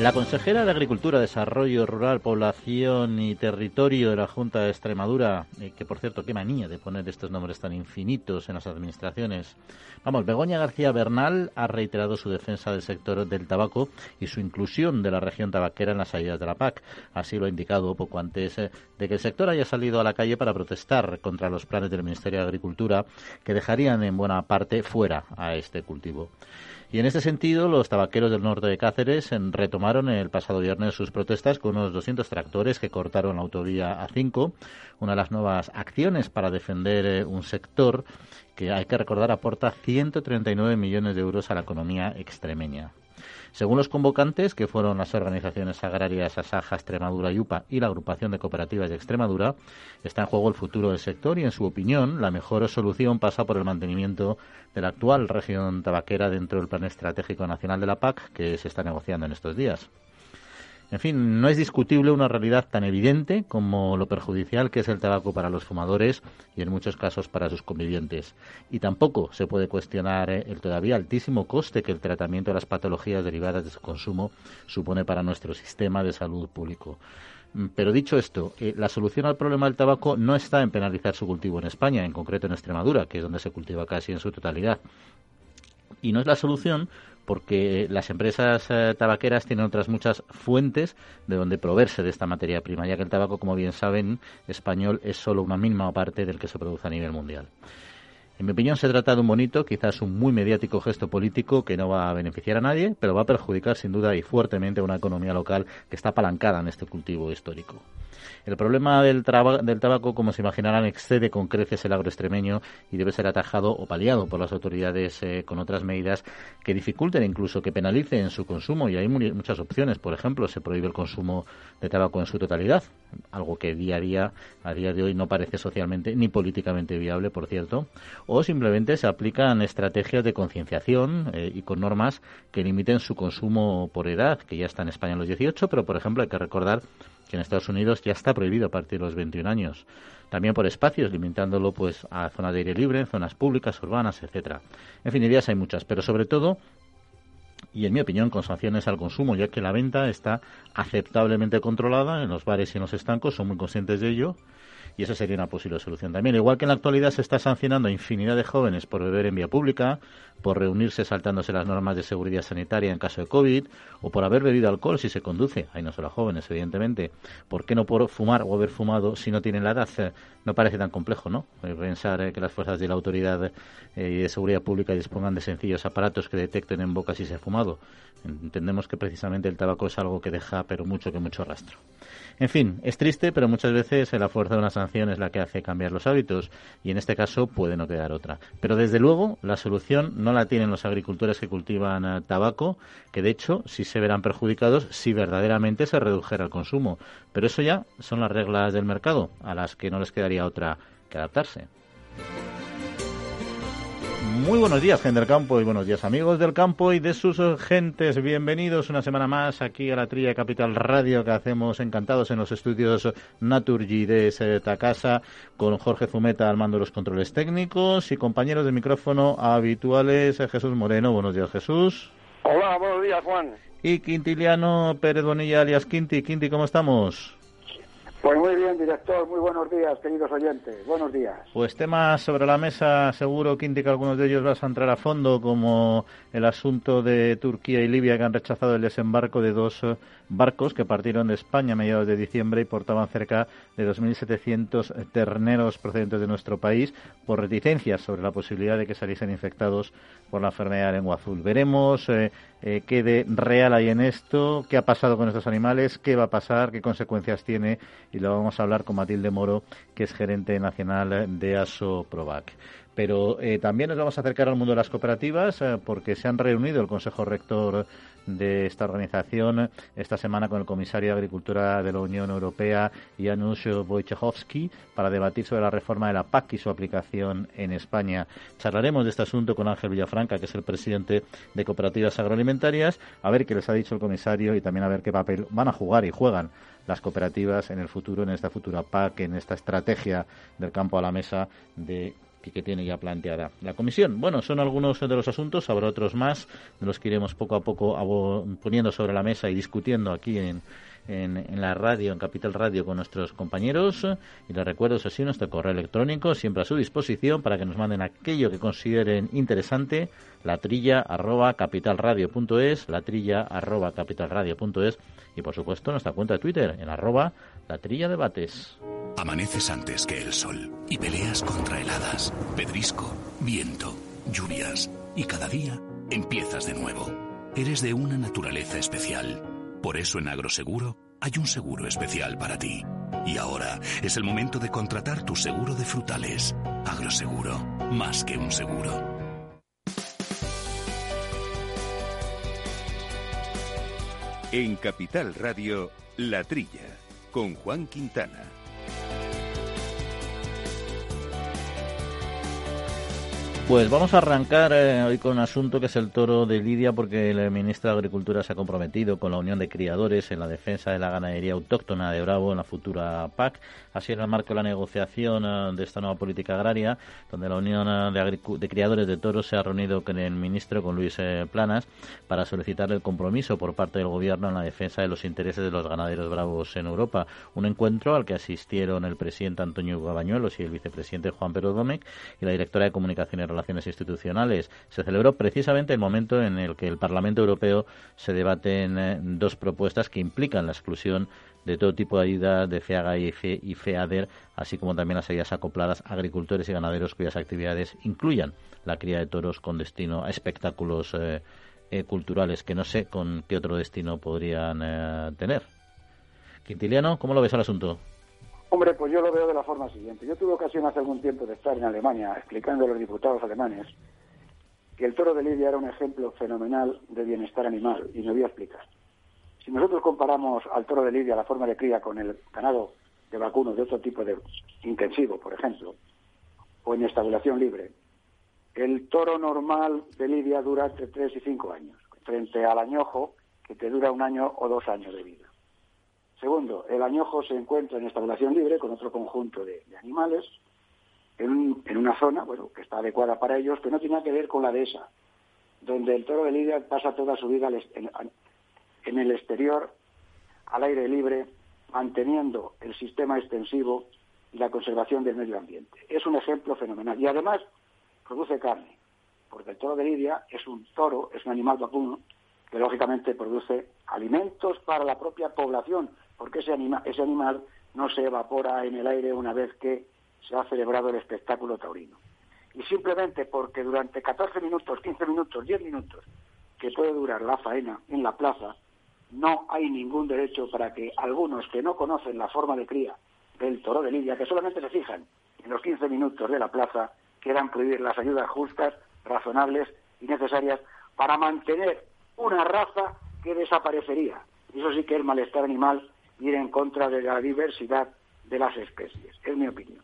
La consejera de Agricultura, Desarrollo Rural, Población y Territorio de la Junta de Extremadura, eh, que por cierto, qué manía de poner estos nombres tan infinitos en las administraciones. Vamos, Begoña García Bernal ha reiterado su defensa del sector del tabaco y su inclusión de la región tabaquera en las salidas de la PAC. Así lo ha indicado poco antes eh, de que el sector haya salido a la calle para protestar contra los planes del Ministerio de Agricultura que dejarían en buena parte fuera a este cultivo. Y en este sentido, los tabaqueros del norte de Cáceres retomaron el pasado viernes sus protestas con unos 200 tractores que cortaron la autovía A5, una de las nuevas acciones para defender eh, un sector que hay que recordar aporta 139 millones de euros a la economía extremeña. Según los convocantes, que fueron las organizaciones agrarias Asaja, Extremadura y UPA y la Agrupación de Cooperativas de Extremadura, está en juego el futuro del sector y, en su opinión, la mejor solución pasa por el mantenimiento de la actual región tabaquera dentro del Plan Estratégico Nacional de la PAC que se está negociando en estos días. En fin, no es discutible una realidad tan evidente como lo perjudicial que es el tabaco para los fumadores y en muchos casos para sus convivientes. Y tampoco se puede cuestionar eh, el todavía altísimo coste que el tratamiento de las patologías derivadas de su consumo supone para nuestro sistema de salud público. Mm, pero dicho esto, eh, la solución al problema del tabaco no está en penalizar su cultivo en España, en concreto en Extremadura, que es donde se cultiva casi en su totalidad. Y no es la solución porque las empresas eh, tabaqueras tienen otras muchas fuentes de donde proveerse de esta materia prima, ya que el tabaco, como bien saben, español es solo una mínima parte del que se produce a nivel mundial. En mi opinión, se trata de un bonito, quizás un muy mediático gesto político que no va a beneficiar a nadie, pero va a perjudicar sin duda y fuertemente a una economía local que está apalancada en este cultivo histórico. El problema del, tabaco, como se imaginarán, excede con creces el agro extremeño y debe ser atajado o paliado por las autoridades eh, con otras medidas que dificulten incluso que penalicen su consumo. Y hay muchas opciones. Por ejemplo, se prohíbe el consumo de tabaco en su totalidad, algo que día a día, a día de hoy, no parece socialmente ni políticamente viable, por cierto. O simplemente se aplican estrategias de concienciación eh, y con normas que limiten su consumo por edad, que ya está en España en los 18, pero por ejemplo hay que recordar que en Estados Unidos ya está prohibido a partir de los 21 años. También por espacios, limitándolo pues a zonas de aire libre, zonas públicas, urbanas, etcétera. En fin, ideas hay muchas, pero sobre todo y en mi opinión con sanciones al consumo, ya que la venta está aceptablemente controlada en los bares y en los estancos, son muy conscientes de ello y esa sería una posible solución también. Igual que en la actualidad se está sancionando a infinidad de jóvenes por beber en vía pública, por reunirse saltándose las normas de seguridad sanitaria en caso de COVID, o por haber bebido alcohol si se conduce, hay no solo jóvenes, evidentemente. ¿Por qué no por fumar o haber fumado si no tienen la edad? Eh, no parece tan complejo, ¿no? Eh, pensar eh, que las fuerzas de la autoridad de seguridad pública dispongan de sencillos aparatos que detecten en boca si se ha fumado. Entendemos que precisamente el tabaco es algo que deja, pero mucho que mucho rastro. En fin, es triste, pero muchas veces la fuerza de una sanción es la que hace cambiar los hábitos y en este caso puede no quedar otra. Pero desde luego la solución no la tienen los agricultores que cultivan tabaco, que de hecho sí se verán perjudicados si verdaderamente se redujera el consumo. Pero eso ya son las reglas del mercado, a las que no les quedaría otra que adaptarse. Muy buenos días, gente del campo, y buenos días, amigos del campo y de sus gentes. Bienvenidos una semana más aquí a la Trilla Capital Radio que hacemos encantados en los estudios Naturgy de esta casa con Jorge Zumeta al mando de los controles técnicos y compañeros de micrófono habituales Jesús Moreno. Buenos días, Jesús. Hola, buenos días, Juan. Y Quintiliano Pérez Bonilla alias Quinti. Quinti, ¿cómo estamos? Pues muy bien, director. Muy buenos días, queridos oyentes. Buenos días. Pues temas sobre la mesa, seguro, Quinti, que algunos de ellos vas a entrar a fondo, como el asunto de Turquía y Libia, que han rechazado el desembarco de dos eh, barcos que partieron de España a mediados de diciembre y portaban cerca de 2.700 terneros procedentes de nuestro país por reticencias sobre la posibilidad de que saliesen infectados por la enfermedad de lengua azul. Veremos eh, eh, qué de real hay en esto, qué ha pasado con estos animales, qué va a pasar, qué consecuencias tiene y lo vamos a hablar con Matilde Moro, que es gerente nacional de ASO Provac. Pero eh, también nos vamos a acercar al mundo de las cooperativas eh, porque se han reunido el Consejo Rector de esta organización esta semana con el comisario de Agricultura de la Unión Europea, Janusz Wojciechowski, para debatir sobre la reforma de la PAC y su aplicación en España. Charlaremos de este asunto con Ángel Villafranca, que es el presidente de Cooperativas Agroalimentarias, a ver qué les ha dicho el comisario y también a ver qué papel van a jugar y juegan las cooperativas en el futuro, en esta futura PAC, en esta estrategia del campo a la mesa de que, tiene ya planteada la comisión. Bueno, son algunos de los asuntos, habrá otros más, de los que iremos poco a poco poniendo sobre la mesa y discutiendo aquí en, en, la radio, en Capital Radio, con nuestros compañeros. Y les recuerdo, eso sí, nuestro correo electrónico, siempre a su disposición para que nos manden aquello que consideren interesante. La trilla arroba capitalradio.es, la trilla arroba capitalradio.es y por supuesto nuestra cuenta de Twitter en arroba la trilla debates. Amaneces antes que el sol y peleas contra heladas, pedrisco, viento, lluvias y cada día empiezas de nuevo. Eres de una naturaleza especial por eso en Agroseguro hay un seguro especial para ti. Y ahora es el momento de contratar tu seguro de frutales. Agroseguro, más que un seguro. En Capital Radio, La Trilla, con Juan Quintana. Pues vamos a arrancar eh, hoy con un asunto que es el toro de Lidia, porque el ministro de Agricultura se ha comprometido con la Unión de Criadores en la defensa de la ganadería autóctona de Bravo en la futura PAC. Así en el marco de la negociación eh, de esta nueva política agraria, donde la Unión eh, de, Criadores de Toros se ha reunido con el ministro, con Luis Planas, para solicitar el compromiso por parte del Gobierno en la defensa de los intereses de los ganaderos bravos en Europa. Un encuentro al que asistieron el presidente Antonio Gabañuelos y el vicepresidente Juan Pedro Gómez y la directora de Comunicaciones institucionales. Se celebró precisamente el momento en el que el Parlamento Europeo se debaten eh, dos propuestas que implican la exclusión de todo tipo de ayuda de FEAGA y, FEADER, así como también las ayudas acopladas a agricultores y ganaderos cuyas actividades incluyan la cría de toros con destino a espectáculos eh, eh, culturales, que no sé con qué otro destino podrían tener. Quintiliano, ¿cómo lo ves al asunto? Hombre, pues yo lo veo de la forma siguiente. Yo tuve ocasión hace algún tiempo de estar en Alemania explicando a los diputados alemanes que el toro de Lidia era un ejemplo fenomenal de bienestar animal, y me voy a explicar. Si nosotros comparamos al toro de Lidia, la forma de cría, con el ganado de vacuno de otro tipo de intensivo, por ejemplo, o en estabulación libre, el toro normal de Lidia dura entre 3 y 5 años, frente al añojo, que te dura un año o dos años de vida. Segundo, el añojo se encuentra en estabulación libre con otro conjunto de, animales en, una zona bueno, que está adecuada para ellos, que no nada que ver con la de esa, donde el toro de Lidia pasa toda su vida en, el exterior, al aire libre, manteniendo el sistema extensivo y la conservación del medio ambiente. Es un ejemplo fenomenal. Y además produce carne, porque el toro de Lidia es un toro, es un animal vacuno, que lógicamente produce alimentos para la propia población, porque ese, ese animal no se evapora en el aire una vez que se ha celebrado el espectáculo taurino. Y simplemente porque durante 14 minutos, 15 minutos, 10 minutos que puede durar la faena en la plaza, no hay ningún derecho para que algunos que no conocen la forma de cría del toro de Lidia, que solamente se fijan en los 15 minutos de la plaza, quieran prohibir las ayudas justas, razonables y necesarias para mantener una raza que desaparecería. Eso sí que es malestar animal ir en contra de la diversidad de las especies. Es mi opinión.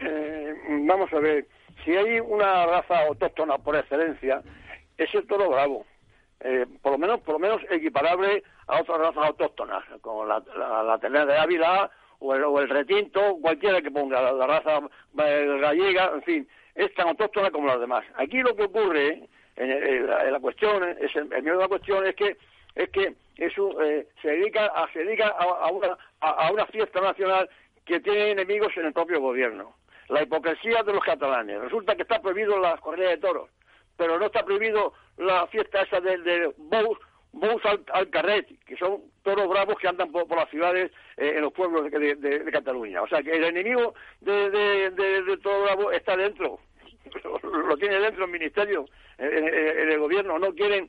Eh, vamos a ver, si hay una raza autóctona por excelencia, es el toro bravo. Eh, por lo menos por lo menos equiparable a otras razas autóctonas, como la, la, de Ávila o el, retinto, cualquiera que ponga la, raza eh, gallega, en fin, es tan autóctona como las demás. Aquí lo que ocurre en, la, cuestión, es el, el de la cuestión es que es que eso eh, se dedica a se dedica a, una, a, una fiesta nacional que tiene enemigos en el propio gobierno. La hipocresía de los catalanes. Resulta que está prohibido la corrida de toros, pero no está prohibido la fiesta esa de, de Bous, al, Carret, que son toros bravos que andan por, las ciudades eh, en los pueblos de, Cataluña. O sea que el enemigo de, de, Bravo está dentro, lo tiene dentro el ministerio, en, el gobierno, no quieren,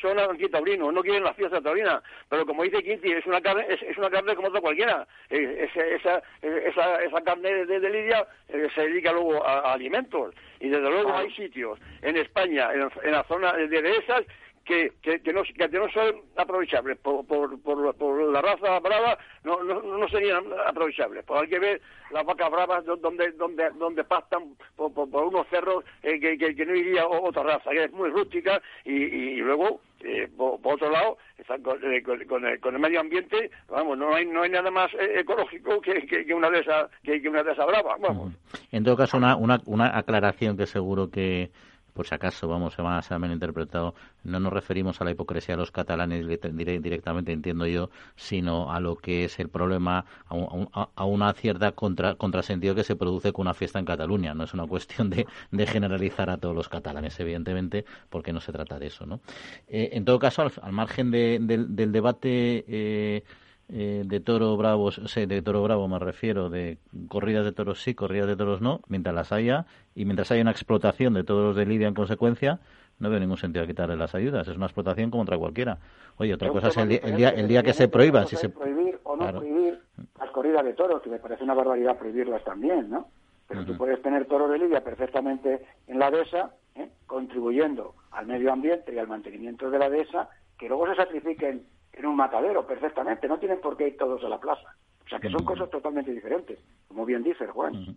son antitaurinos, no quieren la fiesta taurina, pero como dice Quinti, es una carne, es, una carne como otra cualquiera, esa, esa, esa carne de, de Lidia se dedica luego a, alimentos, y desde luego hay sitios en España, en, la zona de dehesas, que, que, no, que no son aprovechables. Por, por, por, la raza brava no, no, no serían aprovechables. Pues hay que ver las vacas bravas donde donde donde pastan por, por, unos cerros eh, que, que, no iría otra raza que es muy rústica y, y luego eh, por, otro lado eh, con, el, con, el, medio ambiente vamos no hay no hay nada más ecológico que, que, una de esas que, una de esas bravas vamos. En todo caso una, una, una aclaración que seguro que por si acaso, vamos, se, van, se han interpretado, no nos referimos a la hipocresía de los catalanes directamente, entiendo yo, sino a lo que es el problema, a, una cierta contra, contrasentido que se produce con una fiesta en Cataluña. No es una cuestión de, generalizar a todos los catalanes, evidentemente, porque no se trata de eso. ¿no? Eh, en todo caso, al, margen del, debate. Eh, eh, de toro bravo, de toro bravo me refiero, de corridas de toros sí, corridas de toros no, mientras las haya y mientras haya una explotación de todos los de Lidia en consecuencia, no veo ningún sentido quitarle las ayudas. Es una explotación como otra cualquiera. Oye, otra cosa es el, día, el día, que se prohíban. Si se... Prohibir o no prohibir las corridas de toros, que me parece una barbaridad prohibirlas también, ¿no? Pero tú puedes tener toros de lidia perfectamente en la dehesa, ¿eh? contribuyendo al medio ambiente y al mantenimiento de la dehesa, que luego se sacrifiquen en un matadero perfectamente, no tienen por qué ir todos a la plaza. O sea que son cosas totalmente diferentes, como bien dice Juan.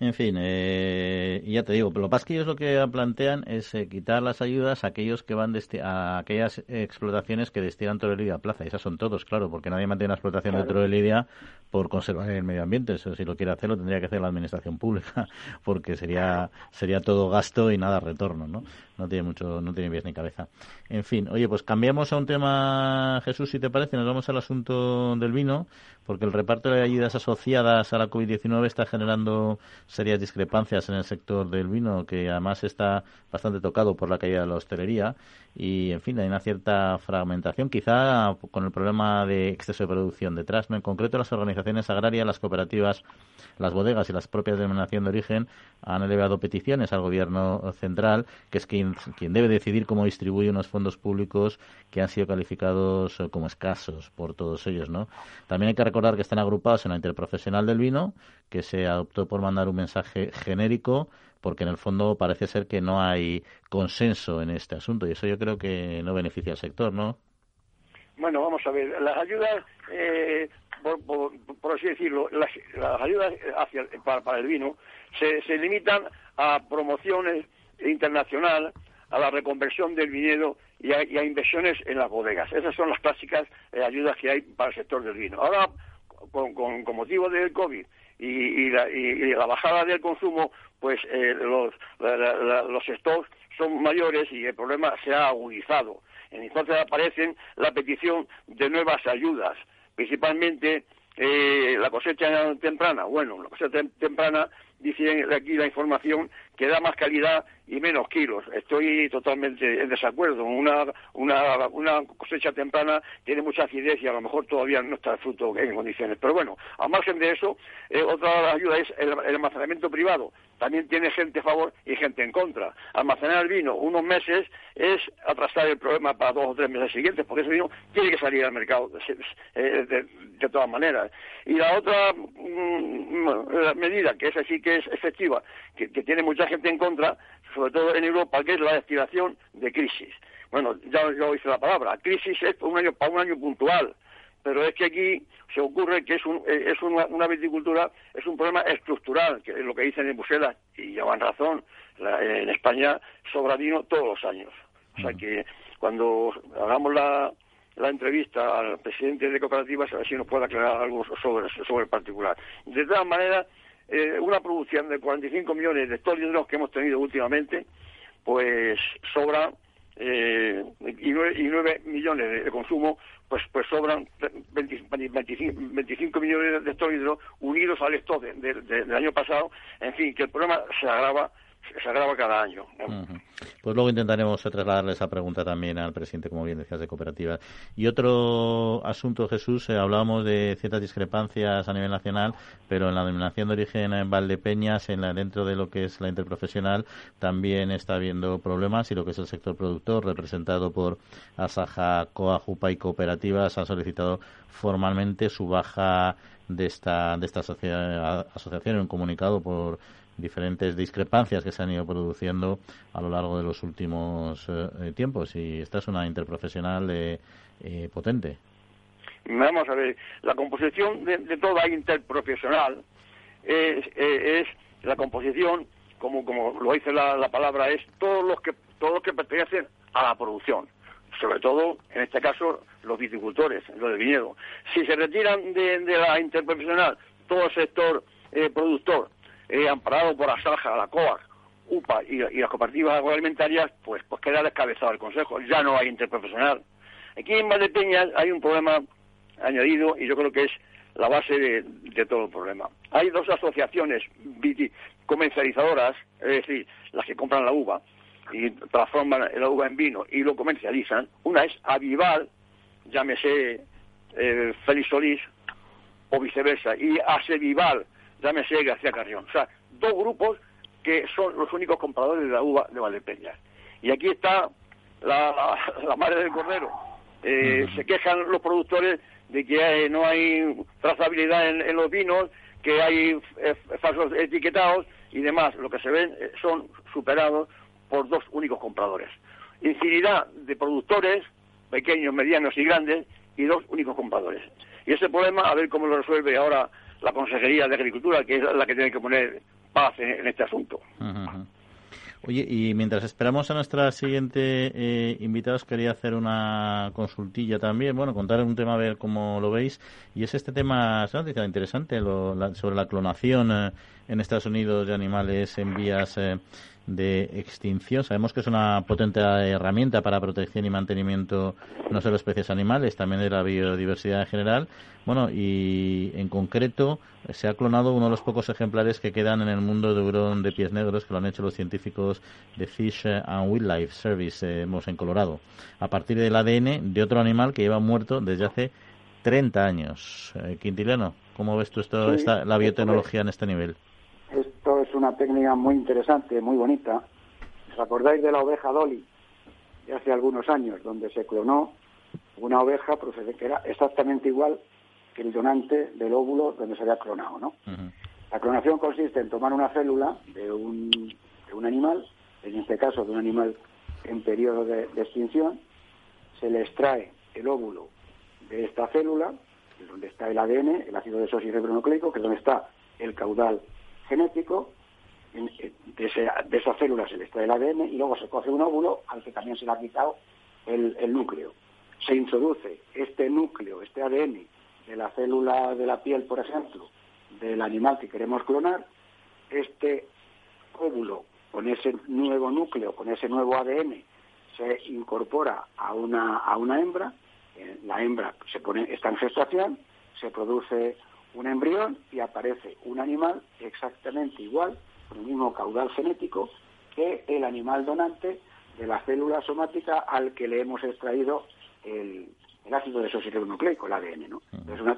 En fin, eh, ya te digo, lo que pasa es que ellos lo que plantean es eh, quitar las ayudas a aquellos que van a aquellas explotaciones que destinan Lidia a plaza. Esas son todos, claro, porque nadie mantiene una explotación claro. de Lidia por conservar el medio ambiente. Eso, si lo quiere hacer, lo tendría que hacer la administración pública, porque sería sería todo gasto y nada retorno, ¿no? No tiene mucho, no tiene pies ni cabeza. En fin, oye, pues cambiamos a un tema, Jesús, si te parece, nos vamos al asunto del vino, porque el reparto de ayudas asociadas a la COVID-19 está generando serias discrepancias en el sector del vino, que además está bastante tocado por la caída de la hostelería y, en fin, hay una cierta fragmentación, quizá con el problema de exceso de producción detrás. ¿no? En concreto, las organizaciones agrarias, las cooperativas, las bodegas y las propias denominación de origen han elevado peticiones al gobierno central, que es quien, quien debe decidir cómo distribuye unos fondos públicos que han sido calificados como escasos por todos ellos. ¿no? También hay que recordar que están agrupados en la Interprofesional del Vino, que se adoptó por mandar un mensaje genérico porque en el fondo parece ser que no hay consenso en este asunto y eso yo creo que no beneficia al sector, ¿no? Bueno, vamos a ver, las ayudas, eh, por, así decirlo, las, ayudas hacia, para, el vino se, se limitan a promociones internacional, a la reconversión del viñedo y a, inversiones en las bodegas. Esas son las clásicas eh, ayudas que hay para el sector del vino. Ahora, con, con, motivo del COVID y, la, y, la, bajada del consumo, pues eh, los, los stocks son mayores y el problema se ha agudizado. Entonces aparecen la petición de nuevas ayudas, principalmente eh, la cosecha temprana. Bueno, la cosecha temprana, dice aquí la información, que da más calidad y menos kilos. Estoy totalmente en desacuerdo. Una, una, cosecha temprana tiene mucha acidez y a lo mejor todavía no está el fruto en condiciones. Pero bueno, a margen de eso, eh, otra ayuda es el, almacenamiento privado. También tiene gente a favor y gente en contra. Almacenar el vino unos meses es atrasar el problema para dos o tres meses siguientes, porque ese vino tiene que salir al mercado de, todas maneras. Y la otra mm, medida, que es así que es efectiva, que, que tiene mucha gente en contra, sobre todo en Europa, que es la destilación de crisis. Bueno, ya, lo hice la palabra, crisis es un año, para un año puntual, pero es que aquí se ocurre que es, un, eh, es una, viticultura, es un problema estructural, que es lo que dicen en Bruselas, y llevan razón, en España sobra vino todos los años. O sea que cuando hagamos la, la entrevista al presidente de cooperativas, a ver si nos puede aclarar algo sobre, sobre el particular. De todas maneras, eh, una producción de 45 millones de hectolitros que hemos tenido últimamente, pues sobra eh, y, 9, millones de, consumo, pues pues sobran 25, millones de hectolitros unidos al stock del año pasado. En fin, que el problema se agrava se agrava cada año. Pues luego intentaremos trasladarle esa pregunta también al presidente, como bien decías, de cooperativas. Y otro asunto, Jesús, eh, hablábamos de ciertas discrepancias a nivel nacional, pero en la denominación de origen en Valdepeñas, en la, dentro de lo que es la interprofesional, también está habiendo problemas y lo que es el sector productor, representado por Asaja, Coajupa y cooperativas, han solicitado formalmente su baja de esta, de esta asociación en un comunicado por diferentes discrepancias que se han ido produciendo a lo largo de los últimos eh, tiempos y esta es una interprofesional eh, eh, potente. Vamos a ver, la composición de, toda interprofesional es, es, la composición, como, como lo dice la, palabra, es todos los que todos los que pertenecen a la producción, sobre todo en este caso los viticultores, los del viñedo. Si se retiran de, la interprofesional todo el sector productor eh, amparado por Asalja, la COAC, UPA y, las cooperativas agroalimentarias, pues, pues queda descabezado el Consejo. Ya no hay interprofesional. Aquí en Valdepeñas hay un problema añadido y yo creo que es la base de, todo el problema. Hay dos asociaciones comercializadoras, es decir, las que compran la uva y transforman la uva en vino y lo comercializan. Una es Avival, llámese eh, Félix Solís, o viceversa, y Asevival, llámese García Carrión. O sea, dos grupos que son los únicos compradores de la uva de Valdepeñas. Y aquí está la, madre del cordero. Eh, se quejan los productores de que no hay trazabilidad en, los vinos, que hay eh, falsos etiquetados y demás. Lo que se ven eh, son superados por dos únicos compradores. Infinidad de productores, pequeños, medianos y grandes, y dos únicos compradores. Y ese problema, a ver cómo lo resuelve ahora la Consejería de Agricultura, que es la que tiene que poner paz en, este asunto. Oye, y mientras esperamos a nuestra siguiente eh, invitada, quería hacer una consultilla también, bueno, contar un tema a ver cómo lo veis, y es este tema, es una interesante, sobre la clonación eh, en Estados Unidos de animales en vías eh, de extinción. Sabemos que es una potente herramienta para protección y mantenimiento no solo de especies animales, también de la biodiversidad en general. Bueno, y en concreto se ha clonado uno de los pocos ejemplares que quedan en el mundo de hurón de pies negros, que lo han hecho los científicos de Fish and Wildlife Service, eh, en Colorado, a partir del ADN de otro animal que lleva muerto desde hace 30 años. Eh, Quintiliano, ¿cómo ves tú esto, esta, la biotecnología en este nivel? Una técnica muy interesante, muy bonita. ¿Os acordáis de la oveja Dolly de hace algunos años, donde se clonó una oveja que era exactamente igual que el donante del óvulo donde se había clonado, ¿no? La clonación consiste en tomar una célula de un, de un animal, en este caso de un animal en periodo de, extinción, se le extrae el óvulo de esta célula, donde está el ADN, el ácido desoxirribonucleico, que es donde está el caudal genético, de, esa célula se le extrae el ADN y luego se coge un óvulo al que también se le ha quitado el, núcleo. Se introduce este núcleo, este ADN, de la célula de la piel, por ejemplo, del animal que queremos clonar, este óvulo con ese nuevo núcleo, con ese nuevo ADN, se incorpora a una, a una hembra, eh, la hembra se pone, está en gestación, se produce un embrión y aparece un animal exactamente igual, el mismo caudal genético, que el animal donante de la célula somática al que le hemos extraído el, ácido desoxirribonucleico, el ADN. ¿no?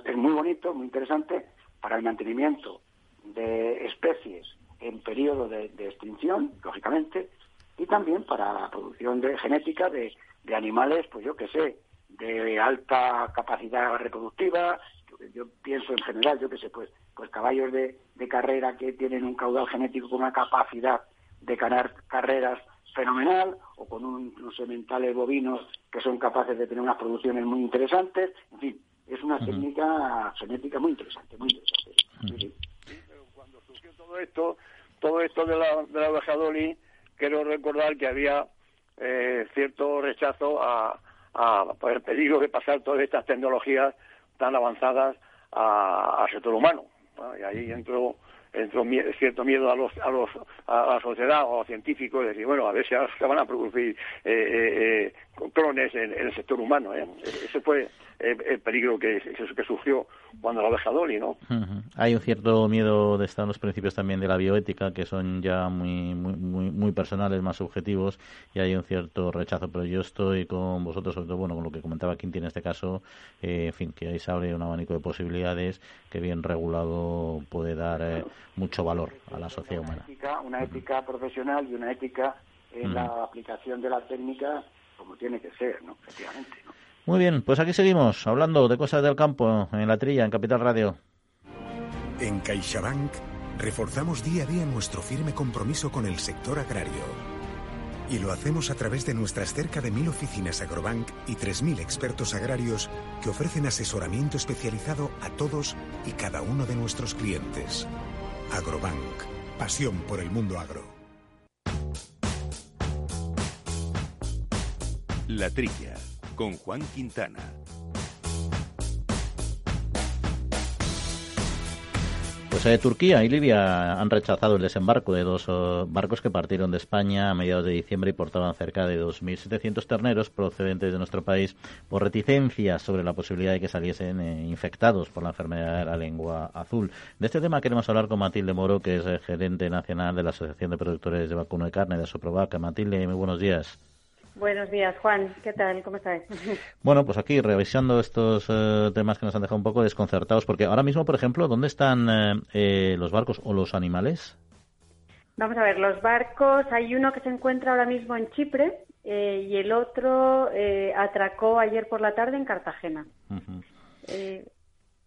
Es, muy bonito, muy interesante para el mantenimiento de especies en periodo de, extinción, lógicamente, y también para la producción de genética de, de animales, pues yo que sé, de alta capacidad reproductiva, yo pienso en general, yo que sé, pues, pues caballos de, carrera que tienen un caudal genético con una capacidad de ganar carreras fenomenal, o con un, unos sementales bovinos que son capaces de tener unas producciones muy interesantes, en fin, es una técnica genética muy interesante, muy interesante. cuando surgió todo esto, todo esto de la, de la oveja quiero recordar que había eh, cierto rechazo a, a, por el peligro de pasar todas estas tecnologías tan avanzadas al sector humano. Y ahí entró, entró cierto miedo a, los, a, los, a la sociedad o a los científicos, de decir, bueno, a ver si se van a producir eh, eh, clones en, el sector humano. ¿eh? Ese fue el peligro que, que sufrió cuando la abeja Dolly, ¿no? Hay un cierto miedo de estar en los principios también de la bioética, que son ya muy, muy, muy, personales, más subjetivos, y hay un cierto rechazo. Pero yo estoy con vosotros, sobre todo, bueno, con lo que comentaba Quinti en este caso, eh, en fin, que ahí se abre un abanico de posibilidades que bien regulado puede dar eh, mucho valor a la sociedad humana. Una ética, profesional y una ética en la aplicación de la técnica como tiene que ser, ¿no? Efectivamente, ¿no? Muy bien, pues aquí seguimos hablando de cosas del campo en la trilla, en Capital Radio. En CaixaBank reforzamos día a día nuestro firme compromiso con el sector agrario. Y lo hacemos a través de nuestras cerca de mil oficinas Agrobank y 3.000 expertos agrarios que ofrecen asesoramiento especializado a todos y cada uno de nuestros clientes. Agrobank, pasión por el mundo agro. La Trilla, con Juan Quintana. Pues eh, Turquía y Libia han rechazado el desembarco de dos oh, barcos que partieron de España a mediados de diciembre y portaban cerca de 2.700 terneros procedentes de nuestro país por reticencias sobre la posibilidad de que saliesen eh, infectados por la enfermedad de la lengua azul. De este tema queremos hablar con Matilde Moro, que es eh, gerente nacional de la Asociación de Productores de Vacuno de Carne de Asoprovaca. Matilde, muy buenos días. Buenos días, Juan. ¿Qué tal? ¿Cómo estás? Bueno, pues aquí revisando estos eh, temas que nos han dejado un poco desconcertados, porque ahora mismo, por ejemplo, ¿dónde están eh, eh, los barcos o los animales? Vamos a ver, los barcos, hay uno que se encuentra ahora mismo en Chipre y el otro atracó ayer por la tarde en Cartagena.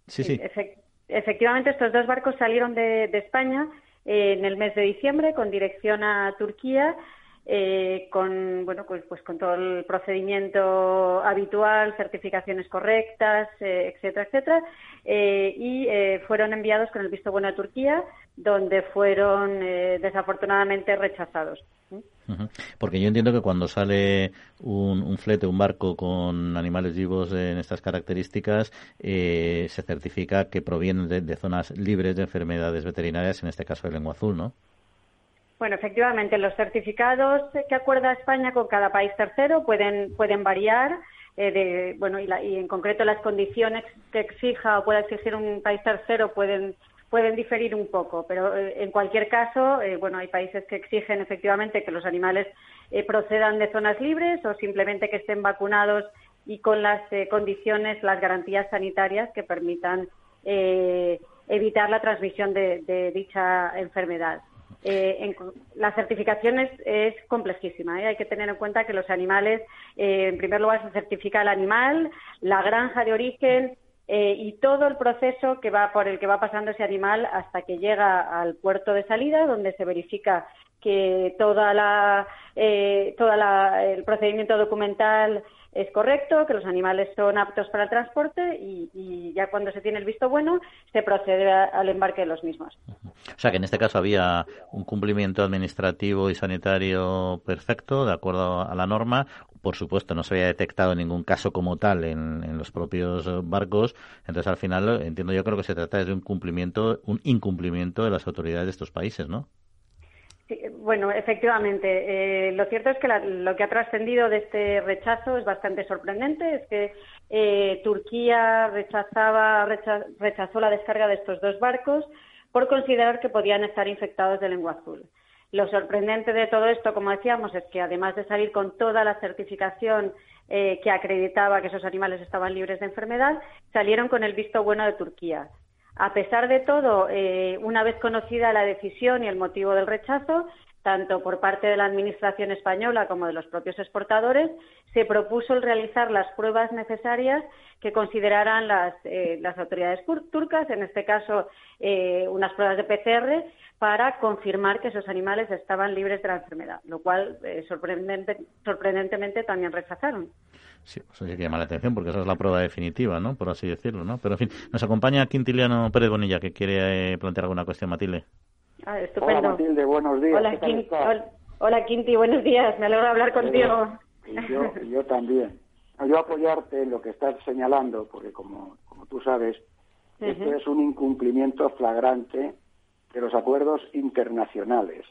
sí, sí. efectivamente, estos dos barcos salieron de España en el mes de diciembre con dirección a Turquía eh, con bueno pues, pues con todo el procedimiento habitual, certificaciones correctas, eh, etcétera, etcétera, eh, y fueron enviados con el visto bueno a Turquía, donde fueron desafortunadamente rechazados. Porque yo entiendo que cuando sale un, flete, un barco con animales vivos en estas características, se certifica que provienen de, de zonas libres de enfermedades veterinarias, en este caso de lengua azul, ¿no? Bueno, efectivamente, los certificados que acuerda España con cada país tercero pueden, pueden variar. Eh, de, bueno, y, en concreto las condiciones que exija o pueda exigir un país tercero pueden pueden diferir un poco, pero eh, en cualquier caso, eh, bueno, hay países que exigen efectivamente que los animales procedan de zonas libres o simplemente que estén vacunados y con las condiciones, las garantías sanitarias que permitan evitar la transmisión de dicha enfermedad. Eh, en, la certificación es, complejísima. ¿eh? Hay que tener en cuenta que los animales, eh, en primer lugar, se certifica el animal, la granja de origen y todo el proceso que va por el que va pasando ese animal hasta que llega al puerto de salida, donde se verifica que toda la, toda el procedimiento documental es correcto, que los animales son aptos para el transporte y, ya cuando se tiene el visto bueno se procede al embarque de los mismos. O sea que en este caso había un cumplimiento administrativo y sanitario perfecto, de acuerdo a la norma. Por supuesto, no se había detectado ningún caso como tal en, los propios barcos. Entonces, al final, entiendo yo creo que se trata de un cumplimiento, un incumplimiento de las autoridades de estos países, ¿no? Bueno, efectivamente. Eh, lo cierto es que lo que ha trascendido de este rechazo es bastante sorprendente. Es que eh, Turquía rechazaba, rechazó la descarga de estos dos barcos por considerar que podían estar infectados de lengua azul. Lo sorprendente de todo esto, como decíamos, es que además de salir con toda la certificación eh, que acreditaba que esos animales estaban libres de enfermedad, salieron con el visto bueno de Turquía. A pesar de todo, eh, una vez conocida la decisión y el motivo del rechazo, tanto por parte de la Administración española como de los propios exportadores, se propuso el realizar las pruebas necesarias que consideraran las, eh, autoridades turcas, en este caso eh, unas pruebas de PCR, para confirmar que esos animales estaban libres de la enfermedad, lo cual sorprendentemente también rechazaron. Sí, eso sí que llama la atención porque esa es la prueba definitiva, ¿no? Por así decirlo, ¿no? Pero en fin, nos acompaña Quintiliano Pérez Bonilla que quiere eh, plantear alguna cuestión, Matilde. Ah, estupendo. Hola Matilde, buenos días. Hola, Quinti, buenos días. Me alegro de hablar contigo. yo, yo también. Yo apoyarte en lo que estás señalando, porque como, como tú sabes, esto es un incumplimiento flagrante de los acuerdos internacionales.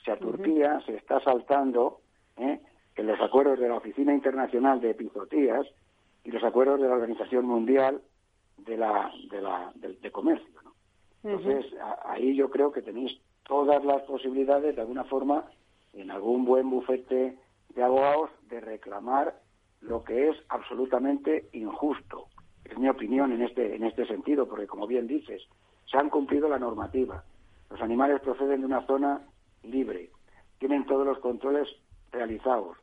O sea, Turquía se está saltando ¿eh? Que los acuerdos de la Oficina Internacional de Epizotías y los acuerdos de la Organización Mundial de, la, de, la, de, Comercio. ¿no? Entonces, ahí yo creo que tenéis todas las posibilidades, de alguna forma, en algún buen bufete de abogados, de reclamar lo que es absolutamente injusto. Es mi opinión en este, en este sentido, porque como bien dices, se han cumplido la normativa. Los animales proceden de una zona libre, tienen todos los controles realizados,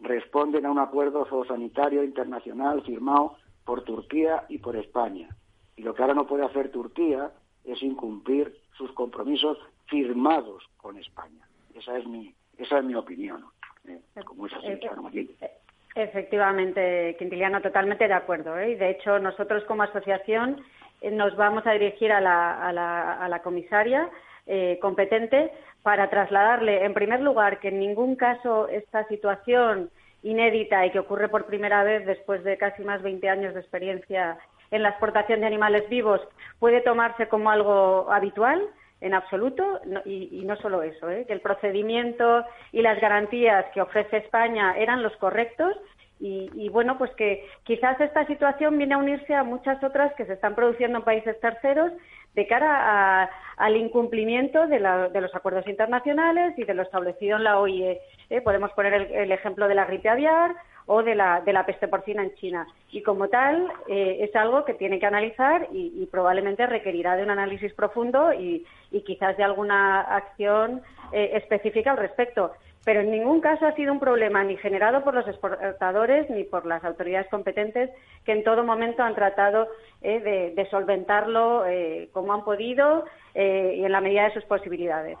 responden a un acuerdo zoosanitario internacional firmado por Turquía y por España. Y lo que ahora no puede hacer Turquía es incumplir sus compromisos firmados con España. Esa es mi, esa es mi opinión. ¿eh? Como es así, eh, Efectivamente, Quintiliano, totalmente de acuerdo. ¿eh? Y de hecho, nosotros como asociación eh, nos vamos a dirigir a la, a la, comisaria eh, competente para trasladarle, en primer lugar, que en ningún caso esta situación inédita y que ocurre por primera vez después de casi más 20 años de experiencia en la exportación de animales vivos puede tomarse como algo habitual en absoluto y, no solo eso, ¿eh? que el procedimiento y las garantías que ofrece España eran los correctos y, bueno, pues que quizás esta situación viene a unirse a muchas otras que se están produciendo en países terceros de cara al incumplimiento de, los acuerdos internacionales y de lo establecido en la OIE. ¿eh? Podemos poner el, ejemplo de la gripe aviar o de la, de la peste porcina en China. Y como tal, eh, es algo que tiene que analizar y, probablemente requerirá de un análisis profundo y, quizás de alguna acción eh, específica al respecto. Pero en ningún caso ha sido un problema ni generado por los exportadores ni por las autoridades competentes que en todo momento han tratado eh, de, solventarlo como han podido y en la medida de sus posibilidades.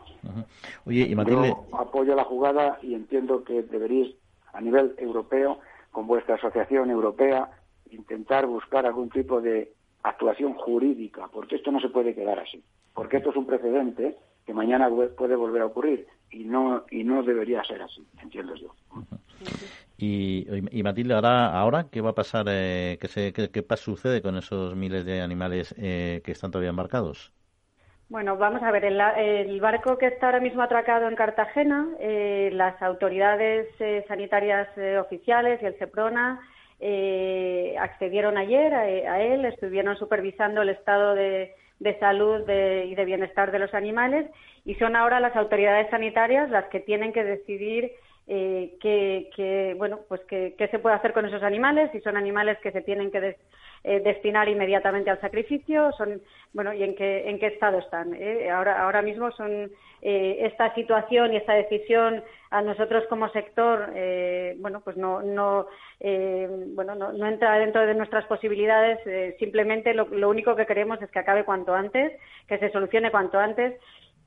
Oye, y Yo apoyo la jugada y entiendo que deberéis a nivel europeo, con vuestra asociación europea, intentar buscar algún tipo de actuación jurídica, porque esto no se puede quedar así, porque esto es un precedente que mañana puede volver a ocurrir y no y no debería ser así, entiendo yo. Y, y Matilde, ahora, ahora qué va a pasar, eh, qué, se, qué, qué, sucede con esos miles de animales eh, que están todavía embarcados? Bueno, vamos a ver, el, barco que está ahora mismo atracado en Cartagena, eh, las autoridades eh, sanitarias eh, oficiales y el SEPRONA accedieron ayer a, él, estuvieron supervisando el estado de, salud y de bienestar de los animales y son ahora las autoridades sanitarias las que tienen que decidir qué, bueno, pues qué, se puede hacer con esos animales, si son animales que se tienen que eh, destinar inmediatamente al sacrificio, son, bueno, y en qué, en qué estado están. Eh? Ahora, ahora mismo son eh, esta situación y esta decisión a nosotros como sector, bueno, pues no, no, bueno, no, entra dentro de nuestras posibilidades. simplemente lo único que queremos es que acabe cuanto antes, que se solucione cuanto antes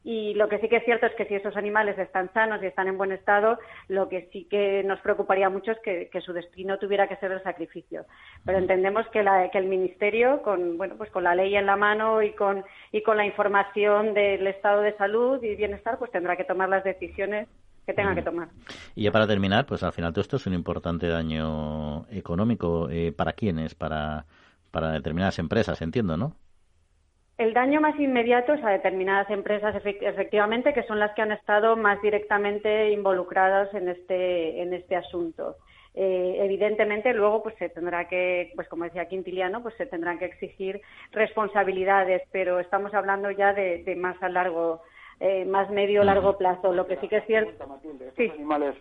y lo que sí que es cierto es que si esos animales están sanos y están en buen estado, lo que sí que nos preocuparía mucho es que, su destino tuviera que ser el sacrificio. Pero entendemos que, el Ministerio, con, bueno, pues con la ley en la mano y con, y con la información del estado de salud y bienestar, pues tendrá que tomar las decisiones que tenga que tomar. Y ya para terminar, pues al final todo esto es un importante daño económico. Eh, ¿Para quiénes? Para, para determinadas empresas, entiendo, ¿no? El daño más inmediato es a determinadas empresas, efectivamente, que son las que han estado más directamente involucradas en este, en este asunto. Eh, evidentemente, luego, pues se tendrá que, pues como decía Quintiliano, pues se tendrán que exigir responsabilidades, pero estamos hablando ya de, más a largo, eh, más medio largo plazo. Lo que sí que es cierto. ¿Estos animales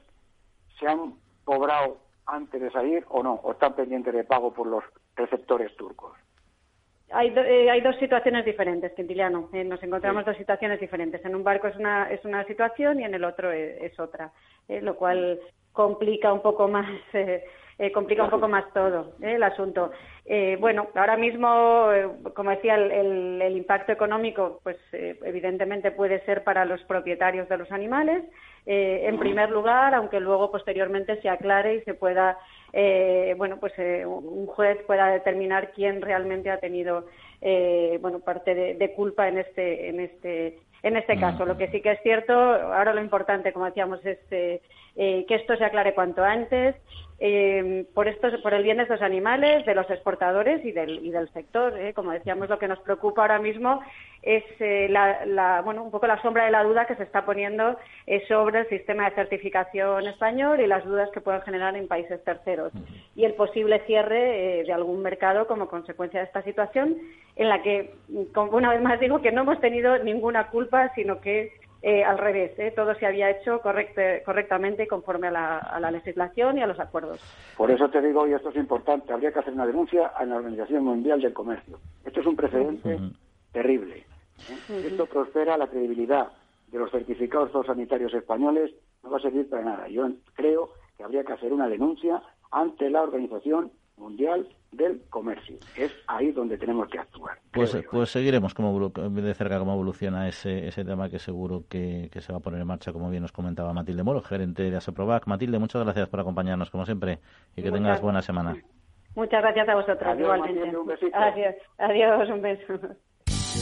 se han cobrado antes de salir o no? ¿O están pendientes de pago por los receptores turcos? Hay, eh, hay dos situaciones diferentes, Quintiliano. Eh, nos encontramos dos situaciones diferentes. En un barco es una, es una situación y en el otro es, otra, eh, lo cual complica un poco más. complica un poco más todo el asunto. bueno, ahora mismo, como decía, el, el, impacto económico, pues evidentemente puede ser para los propietarios de los animales, en primer lugar, aunque luego posteriormente se aclare y se pueda eh, bueno, pues eh, un juez pueda determinar quién realmente ha tenido eh, bueno parte de, culpa en este en este en este caso. Lo que sí que es cierto, ahora lo importante, como decíamos, es que esto se aclare cuanto antes eh, por, estos, por el bien de estos animales, de los exportadores y del, y del sector. ¿eh? Como decíamos, lo que nos preocupa ahora mismo es eh, la, bueno, un poco la sombra de la duda que se está poniendo eh, sobre el sistema de certificación español y las dudas que pueden generar en países terceros. Y el posible cierre de algún mercado como consecuencia de esta situación, en la que, una vez más digo, que no hemos tenido ninguna culpa, sino que eh, al revés, eh, todo se había hecho correctamente conforme a la, legislación y a los acuerdos. Por eso te digo, y esto es importante, habría que hacer una denuncia a la Organización Mundial del Comercio. Esto es un precedente terrible. ¿eh? Esto prospera la credibilidad de los certificados sanitarios españoles, no va a servir para nada. Yo creo que habría que hacer una denuncia ante la Organización Mundial del Comercio. Es ahí donde tenemos que actuar. Pues, pues seguiremos como, de cerca cómo evoluciona ese, ese tema que seguro que, se va a poner en marcha, como bien nos comentaba Matilde Moro, gerente de Aseprovac. Matilde, muchas gracias por acompañarnos, como siempre, y que tengas buena semana. Muchas gracias a vosotros, igualmente. Adiós, adiós, un beso.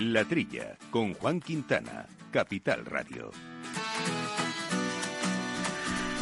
La Trilla, con Juan Quintana, Capital Radio.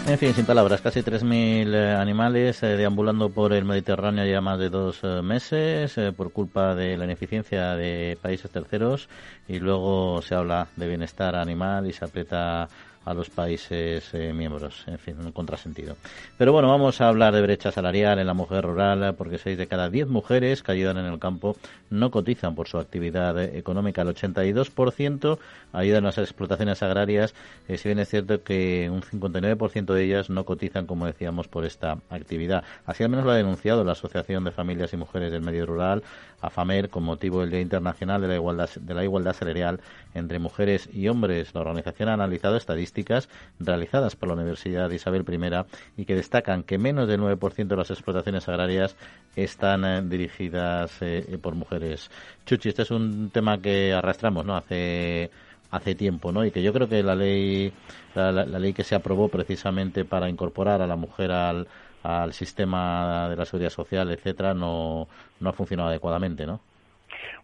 En fin, sin palabras, casi 3.000 eh, animales eh, deambulando por el Mediterráneo ya más de dos eh, meses por culpa de la ineficiencia de países terceros y luego se habla de bienestar animal y se aprieta a los países eh, miembros. En fin, un contrasentido. Pero bueno, vamos a hablar de brecha salarial en la mujer rural, porque seis de cada diez mujeres que ayudan en el campo no cotizan por su actividad económica. El 82% ayudan en las explotaciones agrarias, eh, si bien es cierto que un 59% de ellas no cotizan, como decíamos, por esta actividad. Así al menos lo ha denunciado la Asociación de Familias y Mujeres del Medio Rural, AFAMER, con motivo del Día Internacional de la Igualdad, de la igualdad Salarial entre Mujeres y Hombres. La organización ha analizado estadísticas realizadas por la Universidad Isabel I y que destacan que menos del 9% de las explotaciones agrarias están eh, dirigidas eh, por mujeres. Chuchi, este es un tema que arrastramos ¿no? hace hace tiempo, ¿no? Y que yo creo que la ley la, ley que se aprobó precisamente para incorporar a la mujer al, al sistema de la seguridad social, etcétera, no, no ha funcionado adecuadamente, ¿no?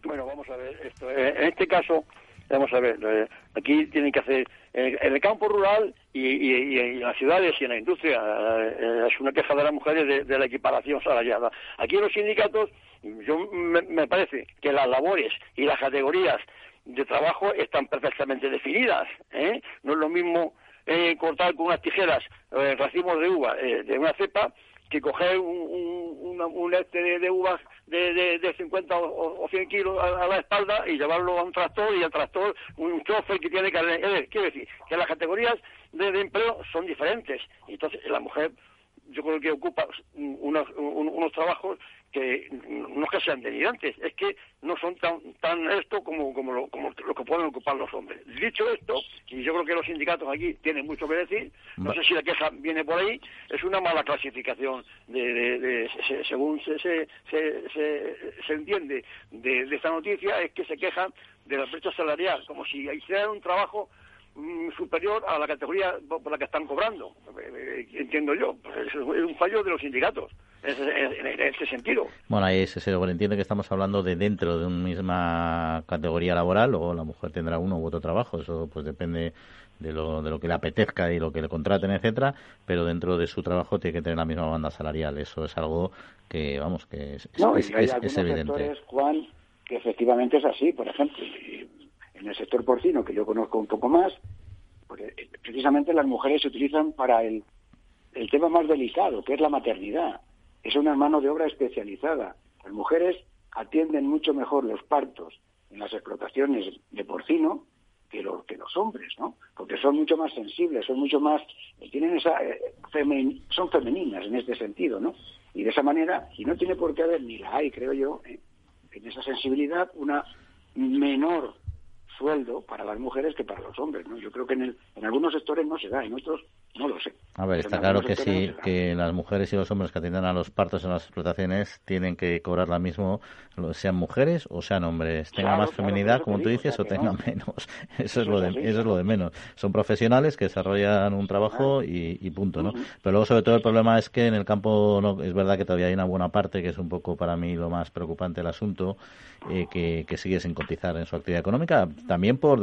Bueno, vamos a ver esto. Eh, en este caso, vamos a ver, aquí tienen que hacer en el campo rural y, en las ciudades y en la industria eh, es una queja de las mujeres de, la equiparación salarial. Aquí en los sindicatos, yo me, parece que las labores y las categorías de trabajo están perfectamente definidas. ¿eh? No es lo mismo eh, cortar con unas tijeras racimos de uva de una cepa que coger un, un, este de, uvas de, de, 50 o, 100 kilos a, la espalda y llevarlo a un tractor y el tractor un chofer que tiene que... Quiero decir, que las categorías de, empleo son diferentes. Entonces, la mujer yo creo que ocupa unos, unos trabajos que no es que sean delirantes, es que no son tan, tan esto como, como, lo, como lo que pueden ocupar los hombres. Dicho esto, y yo creo que los sindicatos aquí tienen mucho que decir, no sé si la queja viene por ahí, es una mala clasificación de, según se, se, se, se, entiende de, esta noticia, es que se quejan de la brecha salarial, como si hicieran un trabajo superior a la categoría por la que están cobrando. Eh, entiendo yo, pues es un fallo de los sindicatos en ese sentido. Bueno, ahí se entiende que estamos hablando de dentro de una misma categoría laboral, o la mujer tendrá uno u otro trabajo, eso pues depende de lo, de lo que le apetezca y lo que le contraten, etcétera, pero dentro de su trabajo tiene que tener la misma banda salarial. Eso es algo que, vamos, que es, es, evidente. Juan, que efectivamente es así. Por ejemplo, en el sector porcino, que yo conozco un poco más, porque precisamente las mujeres se utilizan para el, el tema más delicado, que es la maternidad es una mano de obra especializada. Las mujeres atienden mucho mejor los partos en las explotaciones de porcino que, que los hombres, ¿no? Porque son mucho más sensibles, son mucho más, tienen esa, eh, son femeninas en este sentido, ¿no? Y de esa manera, y no tiene por qué haber, ni la hay, creo yo, eh, en esa sensibilidad, una menor sueldo para las mujeres que para los hombres. ¿no? Yo creo que en, el, en algunos sectores no se da, en otros no lo sé. A ver, está claro que sí, que las mujeres y los hombres que atiendan a los partos en las explotaciones tienen que cobrar la mismo, sean mujeres o sean hombres, tengan más feminidad, como tú dices, o, tengan menos. Eso, es lo de, eso es lo de menos. Son profesionales que desarrollan un trabajo y, punto, ¿no? Pero luego, sobre todo, el problema es que en el campo, no, es verdad que todavía hay una buena parte, que es un poco para mí lo más preocupante del asunto, eh, que, que sigue sin cotizar en su actividad económica, también por,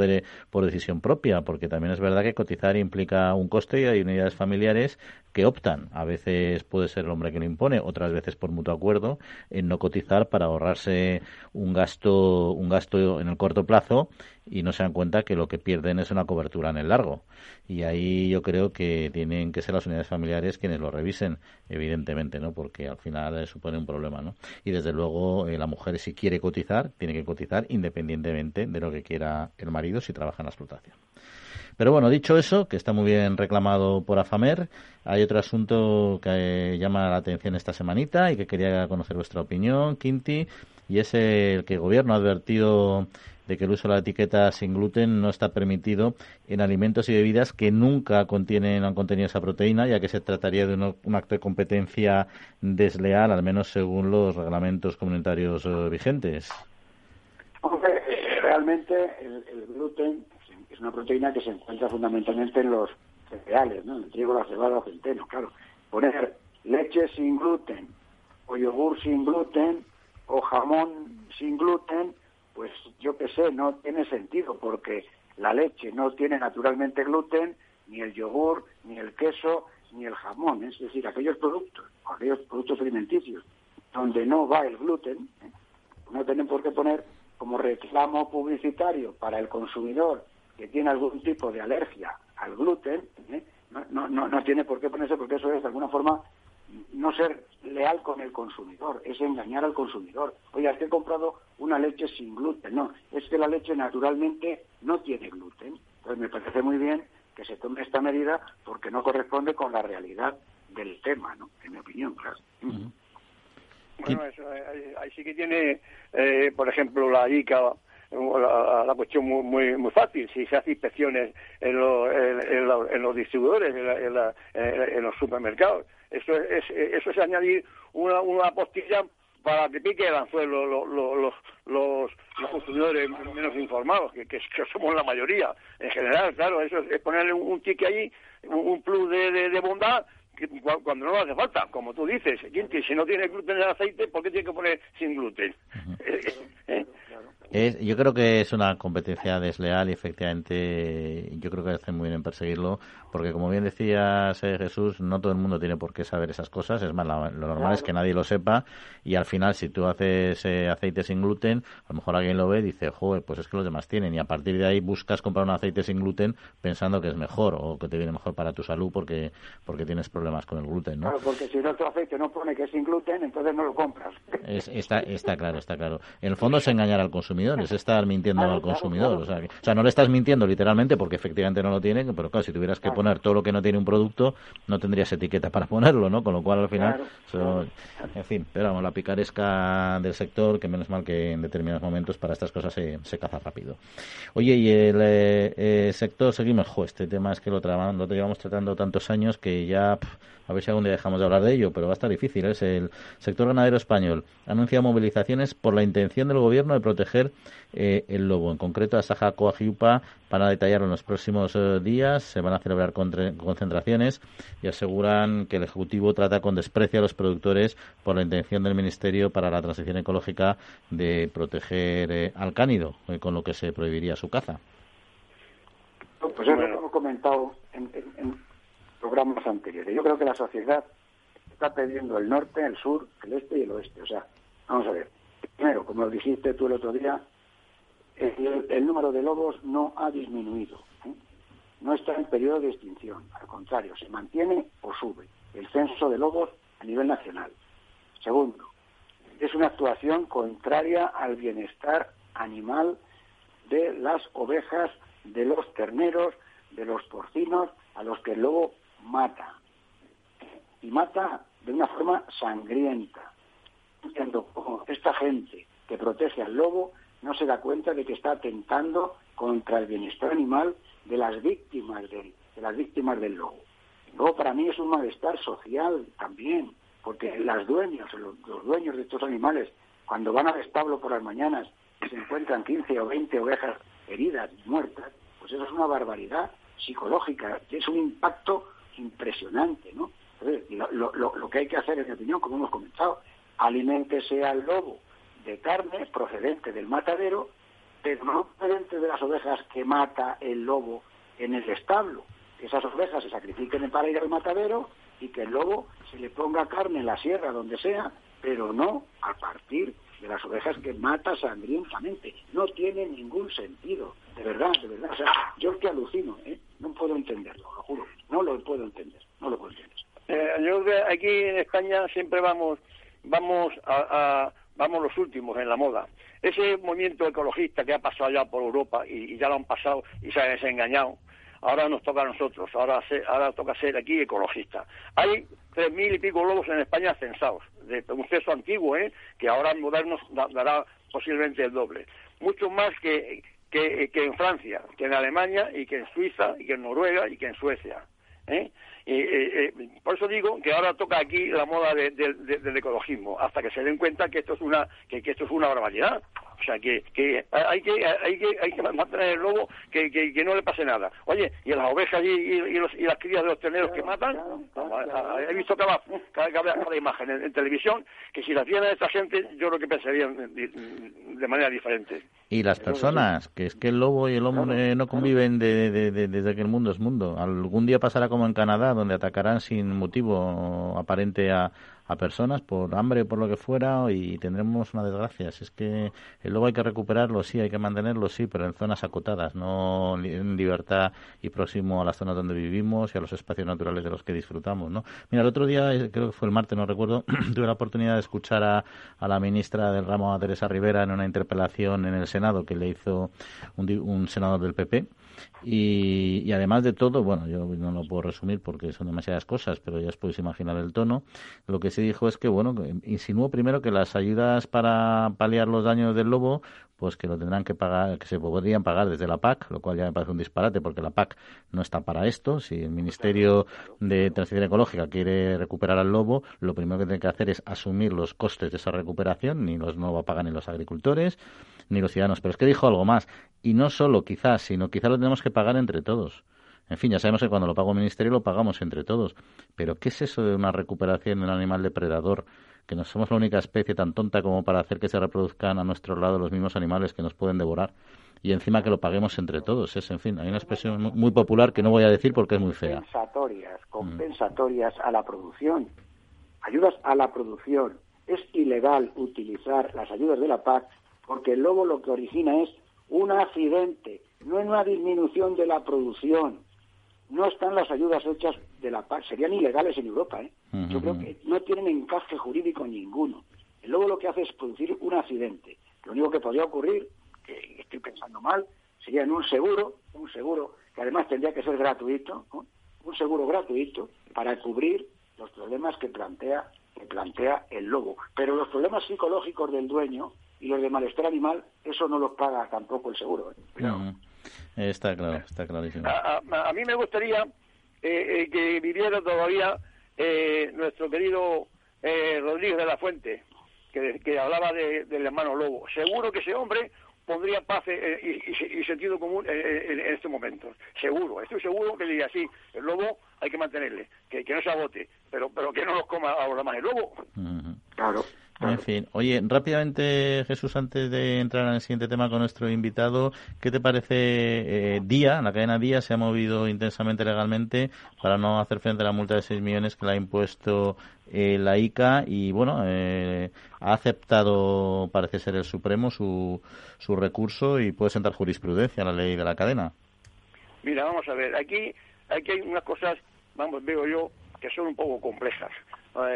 por decisión propia, porque también es verdad que cotizar implica un coste y hay unidades familiares que optan, a veces puede ser el hombre que lo impone, otras veces por mutuo acuerdo, en no cotizar para ahorrarse un gasto, un gasto en el corto plazo y no se dan cuenta que lo que pierden es una cobertura en el largo. Y ahí yo creo que tienen que ser las unidades familiares quienes lo revisen, evidentemente, ¿no? Porque al final supone un problema, ¿no? Y desde luego eh, la mujer si quiere cotizar, tiene que cotizar independientemente de lo que quiera el marido si trabaja en la explotación. Pero bueno, dicho eso, que está muy bien reclamado por AFAMER, hay otro asunto que llama la atención esta semanita y que quería conocer vuestra opinión, Quinti, y es el que el gobierno ha advertido de que el uso de la etiqueta sin gluten no está permitido en alimentos y bebidas que nunca contienen han contenido esa proteína, ya que se trataría de un, acto de competencia desleal, al menos según los reglamentos comunitarios eh, vigentes. realmente el, gluten es una proteína que se encuentra fundamentalmente en los cereales, ¿no? El trigo, la cebada, el centeno, claro. Poner leche sin gluten, o yogur sin gluten, o jamón sin gluten, pues yo qué sé, no tiene sentido, porque la leche no tiene naturalmente gluten, ni el yogur, ni el queso, ni el jamón. Es decir, aquellos productos, aquellos productos alimenticios, donde no va el gluten, ¿eh? no tienen por qué poner como reclamo publicitario para el consumidor que tiene algún tipo de alergia al gluten, ¿eh? no, no, no, tiene por qué ponerse porque eso es de alguna forma no ser leal con el consumidor, es engañar al consumidor. Oye, es que he comprado una leche sin gluten. No, es que la leche naturalmente no tiene gluten. Entonces me parece muy bien que se tome esta medida porque no corresponde con la realidad del tema, ¿no? En mi opinión, claro. Bueno, eso, ahí, sí que tiene, eh, por ejemplo, la ICA la, cuestión muy, muy, muy fácil. Si se hace inspecciones en, en, los distribuidores, en, los supermercados, eso es, eso es añadir una, una postilla para que pique el anzuelo los, los, los, los consumidores menos informados, que, que, somos la mayoría. En general, claro, eso es, ponerle un, un tique ahí, un, plus de, de, bondad cuando no hace falta, como tú dices, si no tiene gluten en el aceite, ¿por qué tiene que poner sin gluten? Yo creo que es una competencia desleal y efectivamente yo creo que hacen muy bien en perseguirlo porque como bien decías eh, Jesús, no todo el mundo tiene por qué saber esas cosas, es más, lo normal es que nadie lo sepa y al final si tú haces eh, aceite sin gluten, a lo mejor alguien lo ve y dice, joder, pues es que los demás tienen y a partir de ahí buscas comprar un aceite sin gluten pensando que es mejor o que te viene mejor para tu salud porque porque tienes problemas con el gluten, ¿no? Claro, porque si el otro aceite no pone que es sin gluten, entonces no lo compras. está, está claro, está claro. En el fondo es engañar al consumidor es estar mintiendo al consumidor. O, sea, no le estás mintiendo literalmente porque efectivamente no lo tiene, pero claro, si tuvieras que poner todo lo que no tiene un producto, no tendrías etiqueta para ponerlo, ¿no? Con lo cual al final, en fin, pero vamos, la picaresca del sector, que menos mal que en determinados momentos para estas cosas se, se caza rápido. Oye, y el eh, eh, sector, seguimos, jo, este tema es que lo, lo llevamos tratando tantos años que ya, a ver si algún día dejamos de hablar de ello, pero va a estar difícil. Es el sector ganadero español ha anunciado movilizaciones por la intención del gobierno de proteger eh, el lobo. En concreto, a Saja Coajiupa van a detallar en los próximos eh, días. Se van a celebrar concentraciones y aseguran que el Ejecutivo trata con desprecio a los productores por la intención del Ministerio para la Transición Ecológica de proteger eh, al cánido, con lo que se prohibiría su caza. Pues eso lo hemos comentado en, en programas anteriores. Yo creo que la sociedad está pidiendo el norte, el sur, el este y el oeste. O sea, vamos a ver Primero, como dijiste tú el otro día, el, número de lobos no ha disminuido. ¿eh? No está en periodo de extinción. Al contrario, se mantiene o sube el censo de lobos a nivel nacional. Segundo, es una actuación contraria al bienestar animal de las ovejas, de los terneros, de los porcinos, a los que el lobo mata. Y mata de una forma sangrienta esta gente que protege al lobo no se da cuenta de que está atentando contra el bienestar animal de las víctimas del, de las víctimas del lobo. Luego para mí es un malestar social también, porque las dueños, los, los dueños de estos animales, cuando van al establo por las mañanas y se encuentran 15 o 20 ovejas heridas y muertas, pues eso es una barbaridad psicológica, es un impacto impresionante, ¿no? lo, lo, lo, que hay que hacer, en mi opinión, como hemos comentado, aliméntese al lobo de carne procedente del matadero, pero no procedente de las ovejas que mata el lobo en el establo. Que esas ovejas se sacrifiquen para ir al matadero y que el lobo se le ponga carne en la sierra, donde sea, pero no a partir de las ovejas que mata sangrientamente. No tiene ningún sentido, de verdad, de verdad. O sea, yo es que alucino, ¿eh? no puedo entenderlo, lo juro, no lo puedo entender, no lo puedo entender. Eh, yo aquí en España siempre vamos, vamos a, vamos los últimos en la moda. Ese movimiento ecologista que ha pasado ya por Europa y, ya lo han pasado y se han desengañado, ahora nos toca a nosotros, ahora, ahora toca ser aquí ecologista. Hay tres mil y pico lobos en España censados, de un censo antiguo, ¿eh? que ahora en modernos dará posiblemente el doble. Mucho más que, que, que, en Francia, que en Alemania y que en Suiza y que en Noruega y que en Suecia. ¿eh? Eh, eh, por eso digo que ahora toca aquí la moda del ecologismo, hasta que se den cuenta que esto es una que, esto es una barbaridad. O sea, que, que hay que hay que hay que mantener el lobo que, que, no le pase nada. Oye, y las ovejas y, y, las crías de los terneros que matan, he visto cada, cada, cada, imagen en, televisión que si las tiene esta gente, yo creo que pensarían de, manera diferente. Y las personas, que es que el lobo y el hombre no conviven desde que el mundo es mundo. Algún día pasará como en Canadá, donde atacarán sin motivo aparente a, a personas por hambre o por lo que fuera y tendremos una desgracia. Si es que el lobo hay que recuperarlo, sí, hay que mantenerlo, sí, pero en zonas acotadas, no en libertad y próximo a las zonas donde vivimos y a los espacios naturales de los que disfrutamos, ¿no? Mira, el otro día, eh, creo que fue el martes, no recuerdo, tuve la oportunidad de escuchar a, a, la ministra del ramo, a Teresa Rivera, en una interpelación en el Senado que le hizo un, un senador del PP y, además de todo, bueno, yo no lo puedo resumir porque son demasiadas cosas, pero ya os podéis imaginar el tono. Lo que se dijo es que, bueno, insinuó primero que las ayudas para paliar los daños del lobo, pues que lo tendrán que pagar, que se podrían pagar desde la PAC, lo cual ya me parece un disparate porque la PAC no está para esto. Si el Ministerio de Transición Ecológica quiere recuperar al lobo, lo primero que tiene que hacer es asumir los costes de esa recuperación, ni los no va a pagar ni los agricultores ni los ciudadanos. Pero es que dijo algo más, y no solo quizás, sino quizás lo tenemos que pagar entre todos. En fin, ya sabemos que cuando lo paga el ministerio lo pagamos entre todos. Pero ¿qué es eso de una recuperación de un animal depredador? Que no somos la única especie tan tonta como para hacer que se reproduzcan a nuestro lado los mismos animales que nos pueden devorar. Y encima que lo paguemos entre todos. Es, en fin, hay una expresión muy popular que no voy a decir porque es muy fea. Compensatorias, compensatorias a la producción. Ayudas a la producción. Es ilegal utilizar las ayudas de la PAC porque el lobo lo que origina es un accidente, no es una disminución de la producción. No están las ayudas hechas de la PAC, serían ilegales en Europa. ¿eh? Yo creo que no tienen encaje jurídico ninguno. El lobo lo que hace es producir un accidente. Lo único que podría ocurrir, que estoy pensando mal, sería en un seguro, un seguro que además tendría que ser gratuito, un seguro gratuito para cubrir los problemas que plantea, que plantea el lobo. Pero los problemas psicológicos del dueño y los de malestar animal, eso no los paga tampoco el seguro. ¿eh? Está claro, está clarísimo. A, mí me gustaría eh, eh, que viviera todavía eh, nuestro querido Rodríguez de la Fuente, que, hablaba del hermano Lobo. Seguro que ese hombre pondría paz y, sentido común en, estos momentos. Seguro, estoy seguro que diría así, el lobo hay que mantenerle, que, no se agote, pero, pero que no los coma ahora más el lobo. Claro. En fin, oye, rápidamente, Jesús, antes de entrar en el siguiente tema con nuestro invitado, ¿qué te parece eh, Día? La cadena Día se ha movido intensamente legalmente para no hacer frente a la multa de 6 millones que le ha impuesto eh, la ICA y, bueno, eh, ha aceptado, parece ser el Supremo, su, su recurso y puede sentar jurisprudencia a la ley de la cadena. Mira, vamos a ver, aquí, aquí hay unas cosas, vamos, veo yo, que son un poco complejas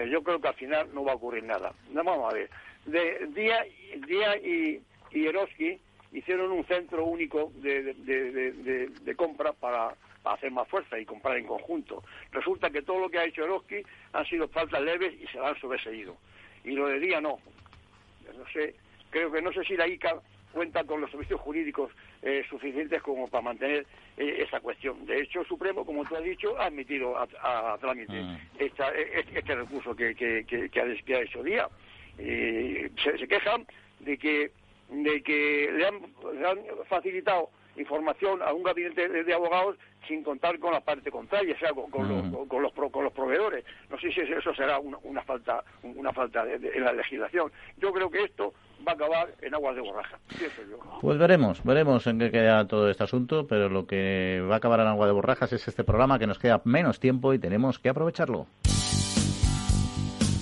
yo creo que al final no va a ocurrir nada. Vamos a ver. De, Día, Día y, y Eroski hicieron un centro único de, de, compra para, hacer más fuerza y comprar en conjunto. Resulta que todo lo que ha hecho Eroski han sido faltas leves y se han sobreseído. Y lo de Día no. No sé, creo que no sé si la ICA cuenta con los servicios jurídicos eh, suficientes como para mantener eh, esa cuestión. De hecho, el Supremo, como tú has dicho, ha admitido a, trámite mm. e, este recurso que, que, que, ha, hecho día. se, quejan de que, de que le han, facilitado información a un gabinete de abogados sin contar con la parte contraria, o sea, con, los, con, los, con los proveedores. No sé si eso será una, falta, una falta de, en la legislación. Yo creo que esto va a acabar en aguas de borraja. Pues veremos, veremos en qué queda todo este asunto, pero lo que va a acabar en agua de borrajas es este programa que nos queda menos tiempo y tenemos que aprovecharlo.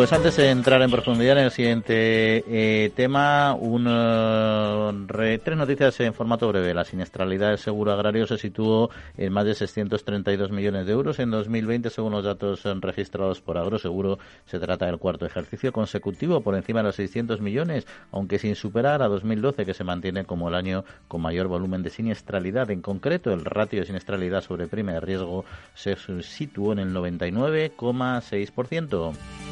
Pues antes de entrar en profundidad en el siguiente eh, tema, un, eh, tres noticias en formato breve. La siniestralidad del seguro agrario se situó en más de 632 millones de euros en 2020, según los datos registrados por Agroseguro. Se trata del cuarto ejercicio consecutivo por encima de los 600 millones, aunque sin superar a 2012, que se mantiene como el año con mayor volumen de siniestralidad. En concreto, el ratio de siniestralidad sobre prima de riesgo se situó en el 99,6%.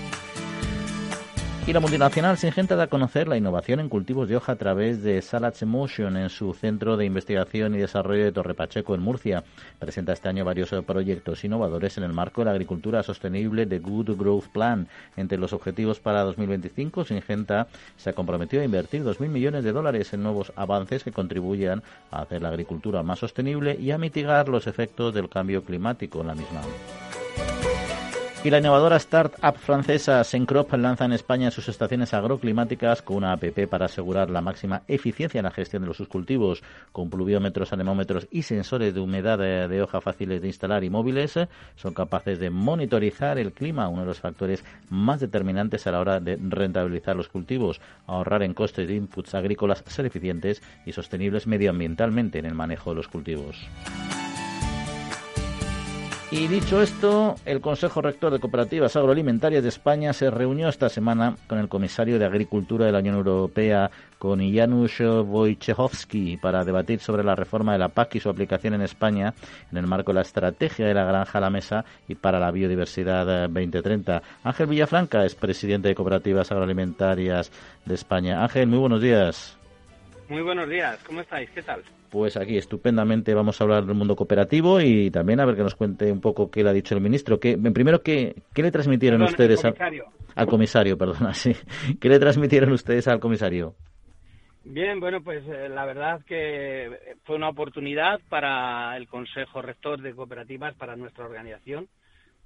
Y la multinacional Singenta da a conocer la innovación en cultivos de hoja a través de Salads Emotion en su centro de investigación y desarrollo de Torre Pacheco en Murcia. Presenta este año varios proyectos innovadores en el marco de la agricultura sostenible de Good Growth Plan. Entre los objetivos para 2025, Singenta se ha comprometido a invertir 2.000 millones de dólares en nuevos avances que contribuyan a hacer la agricultura más sostenible y a mitigar los efectos del cambio climático en la misma. Y la innovadora startup francesa Sencrop lanza en España sus estaciones agroclimáticas con una app para asegurar la máxima eficiencia en la gestión de los sus cultivos, con pluviómetros, anemómetros y sensores de humedad de, hoja fáciles de instalar y móviles. Son capaces de monitorizar el clima, uno de los factores más determinantes a la hora de rentabilizar los cultivos, ahorrar en costes de inputs agrícolas, ser eficientes y sostenibles medioambientalmente en el manejo de los cultivos. Y dicho esto, el Consejo Rector de Cooperativas Agroalimentarias de España se reunió esta semana con el comisario de Agricultura de la Unión Europea, con Janusz Wojciechowski, para debatir sobre la reforma de la PAC y su aplicación en España en el marco de la estrategia de la granja a la mesa y para la biodiversidad 2030. Ángel Villafranca es presidente de Cooperativas Agroalimentarias de España. Ángel, muy buenos días. Muy buenos días, ¿cómo estáis? ¿Qué tal? Pues aquí estupendamente vamos a hablar del mundo cooperativo y también a ver que nos cuente un poco qué le ha dicho el ministro. Que, primero, ¿qué, qué le transmitieron ustedes al comisario? Perdona, sí. ¿Qué le transmitieron ustedes al comisario? Bien, bueno, pues eh, la verdad que fue una oportunidad para el Consejo Rector de Cooperativas, para nuestra organización,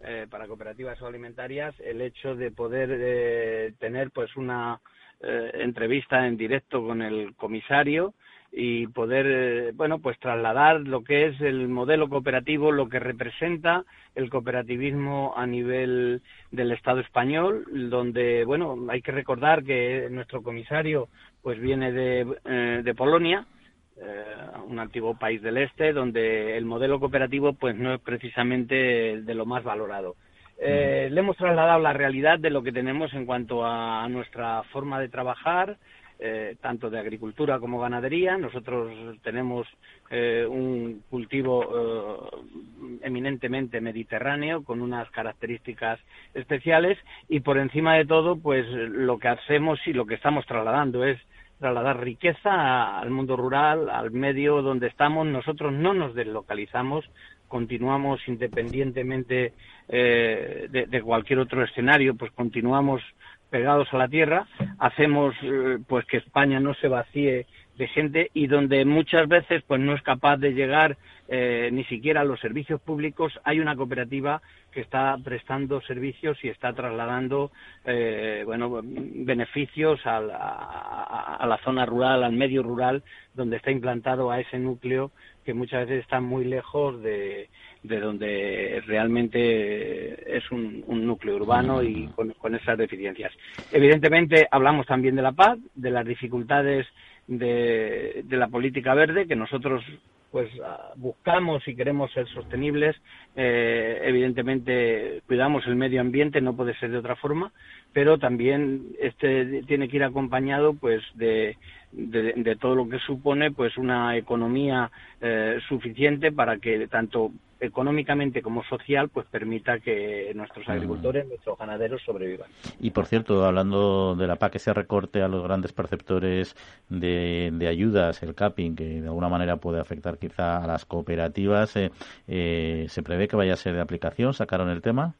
eh, para cooperativas alimentarias, el hecho de poder eh, tener pues una entrevista en directo con el comisario y poder, eh, bueno, pues trasladar lo que es el modelo cooperativo, lo que representa el cooperativismo a nivel del Estado español, donde, bueno, hay que recordar que nuestro comisario, pues viene de, eh, de Polonia, eh, un antiguo país del este, donde el modelo cooperativo, pues no es precisamente de lo más valorado. le hemos trasladado la realidad de lo que tenemos en cuanto a nuestra forma de trabajar, eh, tanto de agricultura como ganadería. Nosotros tenemos eh, un cultivo eh, eminentemente mediterráneo con unas características especiales y por encima de todo, pues lo que hacemos y lo que estamos trasladando es trasladar riqueza al mundo rural, al medio donde estamos. Nosotros no nos deslocalizamos, continuamos independientemente de, cualquier otro escenario, pues continuamos pegados a la tierra, hacemos eh, pues que España no se vacíe de gente y donde muchas veces pues no es capaz de llegar eh, ni siquiera a los servicios públicos hay una cooperativa que está prestando servicios y está trasladando eh, bueno beneficios a la, zona rural al medio rural donde está implantado a ese núcleo que muchas veces está muy lejos de, de donde realmente es un, núcleo urbano y con, esas deficiencias. Evidentemente hablamos también de la paz, de las dificultades de, la política verde que nosotros pues ah, buscamos y queremos ser sostenibles, eh, evidentemente cuidamos el medio ambiente, no puede ser de otra forma, pero también este tiene que ir acompañado pues de, de, todo lo que supone pues una economía eh, suficiente para que tanto económicamente como social pues permita que nuestros agricultores, nuestros ganaderos sobrevivan. Y por cierto, hablando de la PAC, ese recorte a los grandes perceptores de, de ayudas, el capping, que de alguna manera puede afectar quizá a las cooperativas, eh, eh, ¿se prevé que vaya a ser de aplicación? ¿Sacaron el tema?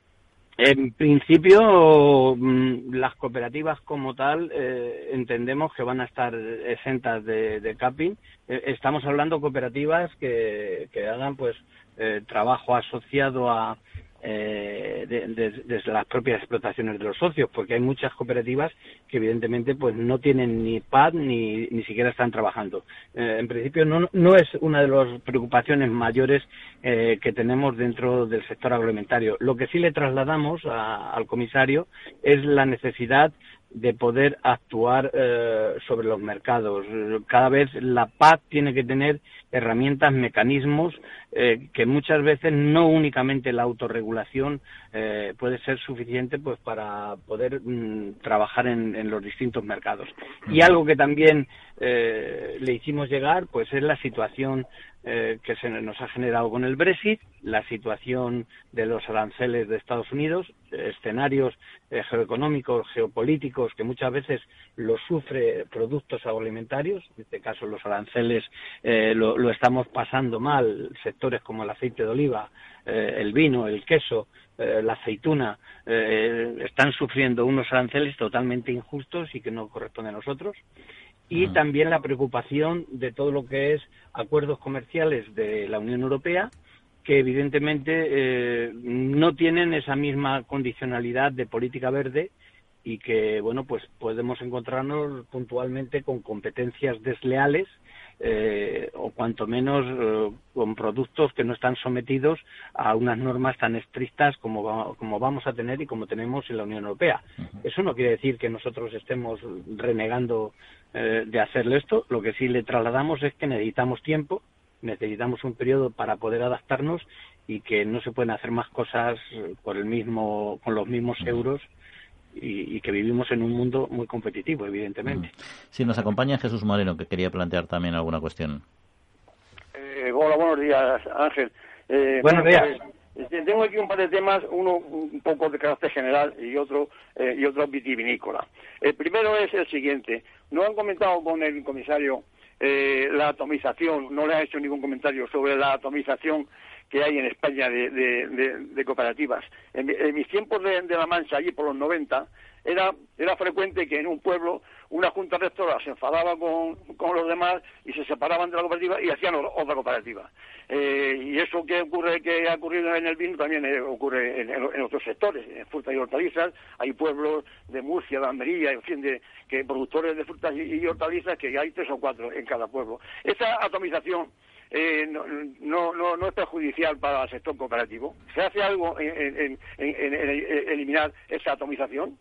En principio, mm, las cooperativas como tal eh, entendemos que van a estar exentas de, capping. Eh, estamos hablando de cooperativas que, que hagan pues eh, trabajo asociado a, eh, desde las propias explotaciones de los socios, porque hay muchas cooperativas que evidentemente pues no tienen ni PAD ni, ni siquiera están trabajando. Eh, en principio no, no es una de las preocupaciones mayores eh, que tenemos dentro del sector agroalimentario. Lo que sí le trasladamos al comisario es la necesidad de poder actuar eh, sobre los mercados. Cada vez la PAC tiene que tener herramientas, mecanismos eh, que muchas veces no únicamente la autorregulación eh, puede ser suficiente pues para poder mm, trabajar en, en, los distintos mercados. Y algo que también le hicimos llegar pues es la situación eh, que se nos ha generado con el Brexit, la situación de los aranceles de Estados Unidos, escenarios eh, geoeconómicos, geopolíticos que muchas veces lo sufre productos agroalimentarios, en este caso los aranceles eh, lo, estamos pasando mal, sectores como el aceite de oliva, el vino, el queso, la aceituna, están sufriendo unos aranceles totalmente injustos y que no corresponden a nosotros y también la preocupación de todo lo que es acuerdos comerciales de la Unión Europea que evidentemente eh, no tienen esa misma condicionalidad de política verde y que bueno pues podemos encontrarnos puntualmente con competencias desleales eh, o cuanto menos eh, con productos que no están sometidos a unas normas tan estrictas como, como vamos a tener y como tenemos en la Unión Europea. Eso no quiere decir que nosotros estemos renegando eh, de hacerle esto. Lo que sí le trasladamos es que necesitamos tiempo, necesitamos un periodo para poder adaptarnos y que no se pueden hacer más cosas por el mismo, con los mismos euros y, que vivimos en un mundo muy competitivo, evidentemente. Sí, nos acompaña Jesús Moreno, que quería plantear también alguna cuestión. Eh, hola, buenos días, Ángel. Eh, buenos días. Pues, tengo aquí un par de temas, uno un poco de carácter general y otro y otro vitivinícola. El primero es el siguiente. No han comentado con el comisario eh, la atomización, no le ha hecho ningún comentario sobre la atomización que hay en España de, cooperativas. En, mis tiempos de, La Mancha, allí por los 90, era, era frecuente que en un pueblo una junta rectora se enfadaba con, con los demás y se separaban de la cooperativa y hacían otra cooperativa. Eh, y eso que ocurre que ha ocurrido en el vino también eh, ocurre en, otros sectores, en frutas y hortalizas. Hay pueblos de Murcia, de Almería, en fin, de que productores de frutas y, hortalizas que hay tres o cuatro en cada pueblo. Esa atomización eh, no, no, no, es perjudicial para el sector cooperativo. ¿Se hace algo en eliminar esa atomización?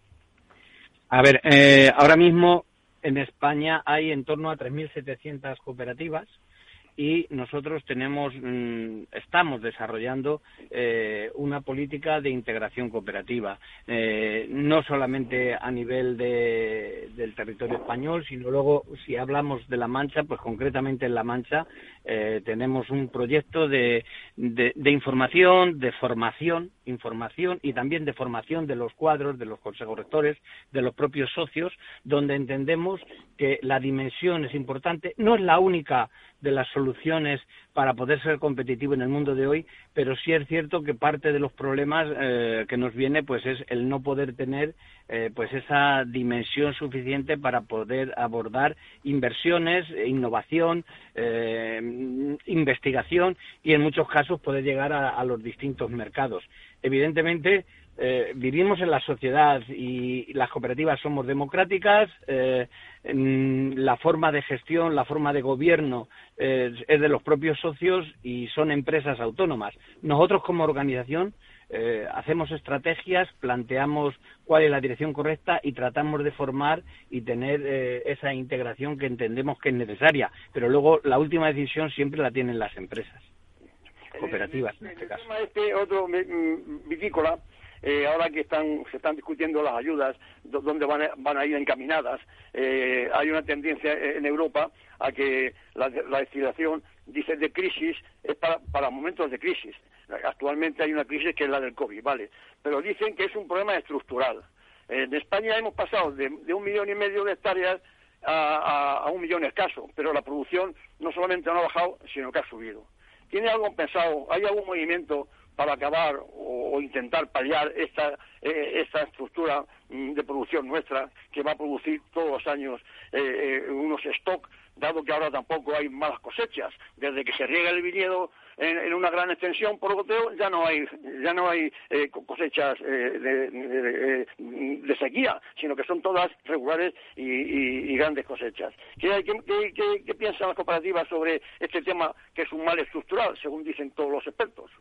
A ver, eh, ahora mismo en España hay en torno a 3.700 cooperativas y nosotros tenemos, mm, estamos desarrollando eh, una política de integración cooperativa, eh, no solamente a nivel del territorio español, sino luego, si hablamos de La Mancha, pues concretamente en La Mancha eh, tenemos un proyecto de, de, información, de formación, información y también de formación de los cuadros, de los consejos rectores, de los propios socios, donde entendemos que la dimensión es importante, no es la única de las soluciones para poder ser competitivo en el mundo de hoy, pero sí es cierto que parte de los problemas eh, que nos viene pues es el no poder tener eh, pues esa dimensión suficiente para poder abordar inversiones, innovación, eh, investigación y en muchos casos poder llegar a los distintos mercados. Evidentemente, eh, vivimos en la sociedad y las cooperativas somos democráticas, eh, la forma de gestión, la forma de gobierno eh, es de los propios socios y son empresas autónomas. Nosotros como organización hacemos estrategias, planteamos cuál es la dirección correcta y tratamos de formar y tener esa integración que entendemos que es necesaria. Pero luego la última decisión siempre la tienen las empresas cooperativas en este caso. Este otro vitícola eh, ahora que están, se están discutiendo las ayudas, dónde van a, van a ir encaminadas, eh, hay una tendencia en Europa a que la, destilación, dice, de crisis es para, para momentos de crisis. Actualmente hay una crisis que es la del COVID, ¿vale? Pero dicen que es un problema estructural. En España hemos pasado de, un millón y medio de hectáreas a, a, un millón escaso, pero la producción no solamente no ha bajado, sino que ha subido. ¿Tiene algo pensado? ¿Hay algún movimiento para acabar o, intentar paliar esta, eh, esta estructura mm, de producción nuestra que va a producir todos los años eh, eh, unos stock, dado que ahora tampoco hay malas cosechas. Desde que se riega el viñedo en, una gran extensión por goteo ya no hay ya no hay cosechas de, sequía, sino que son todas regulares y, grandes cosechas. ¿Qué, qué, qué piensan las cooperativas sobre este tema que es un mal estructural, según dicen todos los expertos?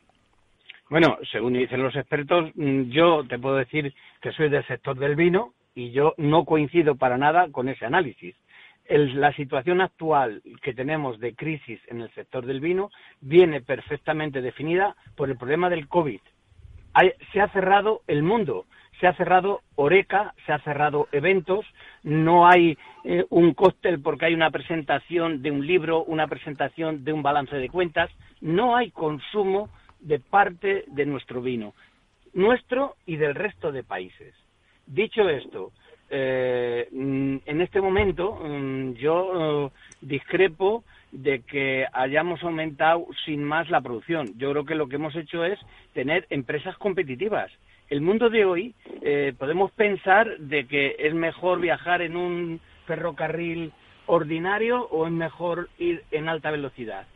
Bueno, según dicen los expertos, mm, yo te puedo decir que soy del sector del vino y yo no coincido para nada con ese análisis. la situación actual que tenemos de crisis en el sector del vino viene perfectamente definida por el problema del COVID. se ha cerrado el mundo, se ha cerrado Oreca, se ha cerrado eventos, no hay eh, un cóctel porque hay una presentación de un libro, una presentación de un balance de cuentas, no hay consumo de parte de nuestro vino, nuestro y del resto de países. Dicho esto, eh, mm, en este momento mm, yo eh, discrepo de que hayamos aumentado sin más la producción. Yo creo que lo que hemos hecho es tener empresas competitivas. El mundo de hoy eh, podemos pensar de que es mejor viajar en un ferrocarril ordinario o es mejor ir en alta velocidad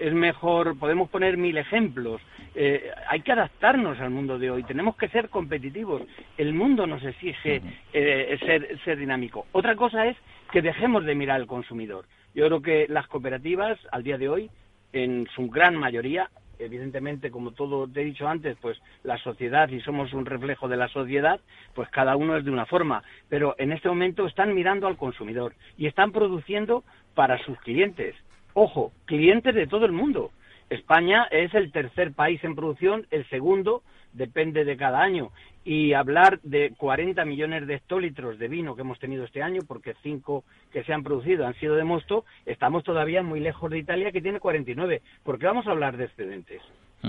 es mejor, podemos poner mil ejemplos. Eh, hay que adaptarnos al mundo de hoy, tenemos que ser competitivos. El mundo nos exige eh, ser, ser dinámico. Otra cosa es que dejemos de mirar al consumidor. Yo creo que las cooperativas, al día de hoy, en su gran mayoría, evidentemente, como todo te he dicho antes, pues la sociedad, y somos un reflejo de la sociedad, pues cada uno es de una forma. Pero en este momento están mirando al consumidor y están produciendo para sus clientes. Ojo, clientes de todo el mundo. España es el tercer país en producción, el segundo depende de cada año. Y hablar de 40 millones de hectolitros de vino que hemos tenido este año, porque cinco que se han producido han sido de mosto, estamos todavía muy lejos de Italia, que tiene 49. ¿Por qué vamos a hablar de excedentes?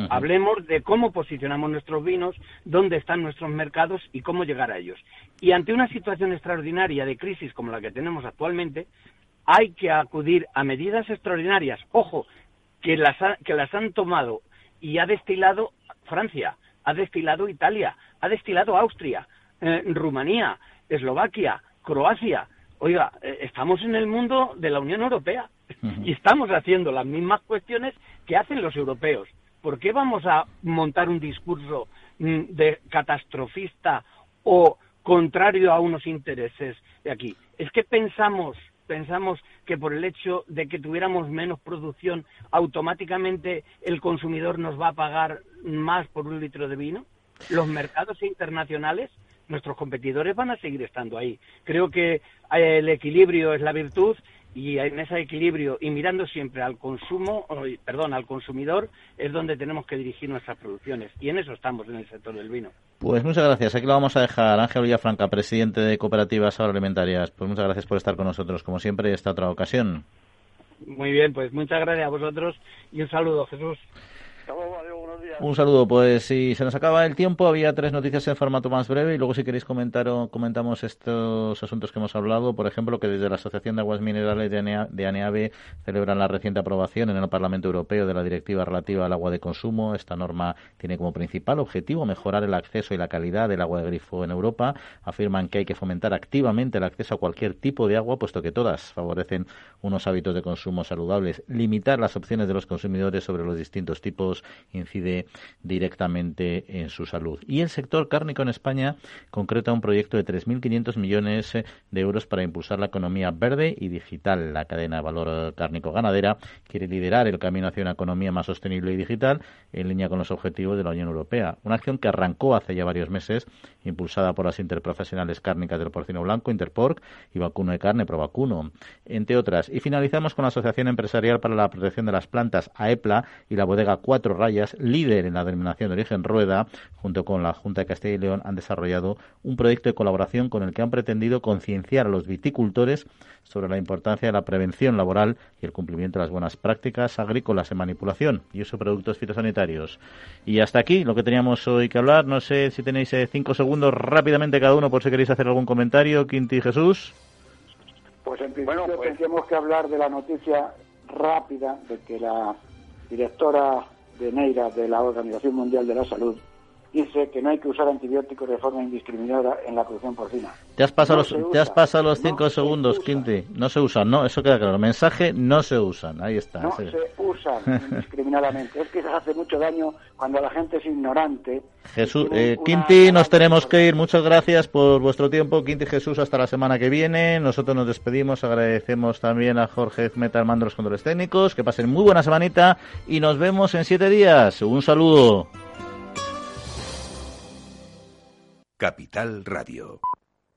Hablemos de cómo posicionamos nuestros vinos, dónde están nuestros mercados y cómo llegar a ellos. Y ante una situación extraordinaria de crisis como la que tenemos actualmente, hay que acudir a medidas extraordinarias. Ojo, que las, que las han tomado y ha destilado Francia, ha destilado Italia, ha destilado Austria, eh, Rumanía, Eslovaquia, Croacia. Oiga, eh, estamos en el mundo de la Unión Europea y estamos haciendo las mismas cuestiones que hacen los europeos. ¿Por qué vamos a montar un discurso mm, de catastrofista o contrario a unos intereses de aquí? Es que pensamos pensamos que por el hecho de que tuviéramos menos producción, automáticamente el consumidor nos va a pagar más por un litro de vino? Los mercados internacionales, nuestros competidores van a seguir estando ahí. Creo que eh, el equilibrio es la virtud y en ese equilibrio y mirando siempre al consumo, perdón, al consumidor, es donde tenemos que dirigir nuestras producciones. Y en eso estamos en el sector del vino. Pues muchas gracias. Aquí lo vamos a dejar. Ángel Villafranca, presidente de Cooperativas Agroalimentarias. Pues muchas gracias por estar con nosotros, como siempre, en esta otra ocasión. Muy bien, pues muchas gracias a vosotros y un saludo, Jesús. Un saludo, pues si se nos acaba el tiempo, había tres noticias en formato más breve y luego si queréis comentar o comentamos estos asuntos que hemos hablado, por ejemplo, que desde la Asociación de Aguas Minerales de ANEAVE celebran la reciente aprobación en el Parlamento Europeo de la Directiva relativa al agua de consumo. Esta norma tiene como principal objetivo mejorar el acceso y la calidad del agua de grifo en Europa. Afirman que hay que fomentar activamente el acceso a cualquier tipo de agua, puesto que todas favorecen unos hábitos de consumo saludables. Limitar las opciones de los consumidores sobre los distintos tipos incide directamente en su salud. Y el sector cárnico en España concreta un proyecto de 3.500 millones de euros para impulsar la economía verde y digital. La cadena de valor cárnico ganadera quiere liderar el camino hacia una economía más sostenible y digital en línea con los objetivos de la Unión Europea. Una acción que arrancó hace ya varios meses, impulsada por las interprofesionales cárnicas del porcino blanco, Interporc, y Vacuno de Carne, Provacuno, entre otras. Y finalizamos con la Asociación Empresarial para la Protección de las Plantas, AEPLA, y la bodega Cuatro Rayas, líder en la denominación de origen Rueda, junto con la Junta de Castilla y León, han desarrollado un proyecto de colaboración con el que han pretendido concienciar a los viticultores sobre la importancia de la prevención laboral y el cumplimiento de las buenas prácticas agrícolas en manipulación y uso de productos fitosanitarios. Y hasta aquí lo que teníamos hoy que hablar. No sé si tenéis eh, cinco segundos rápidamente cada uno por si queréis hacer algún comentario. Quinti y Jesús. Pues en principio pues- tendríamos que hablar de la noticia rápida de que la directora de Neira de la Organización Mundial de la Salud dice que no hay que usar antibióticos de forma indiscriminada en la producción porcina. Te has pasado los, te has pasado los cinco segundos, Quinti. No se usan, no, eso queda claro. mensaje, no se usan. Ahí está. No se usan indiscriminadamente. es que hace mucho daño cuando la gente es ignorante. Jesús, eh, Quinti, nos tenemos que ir. Muchas gracias por vuestro tiempo. Quinti Jesús, hasta la semana que viene. Nosotros nos despedimos. Agradecemos también a Jorge Meta, mando los controles técnicos. Que pasen muy buena semanita y nos vemos en siete días. Un saludo. Capital Radio.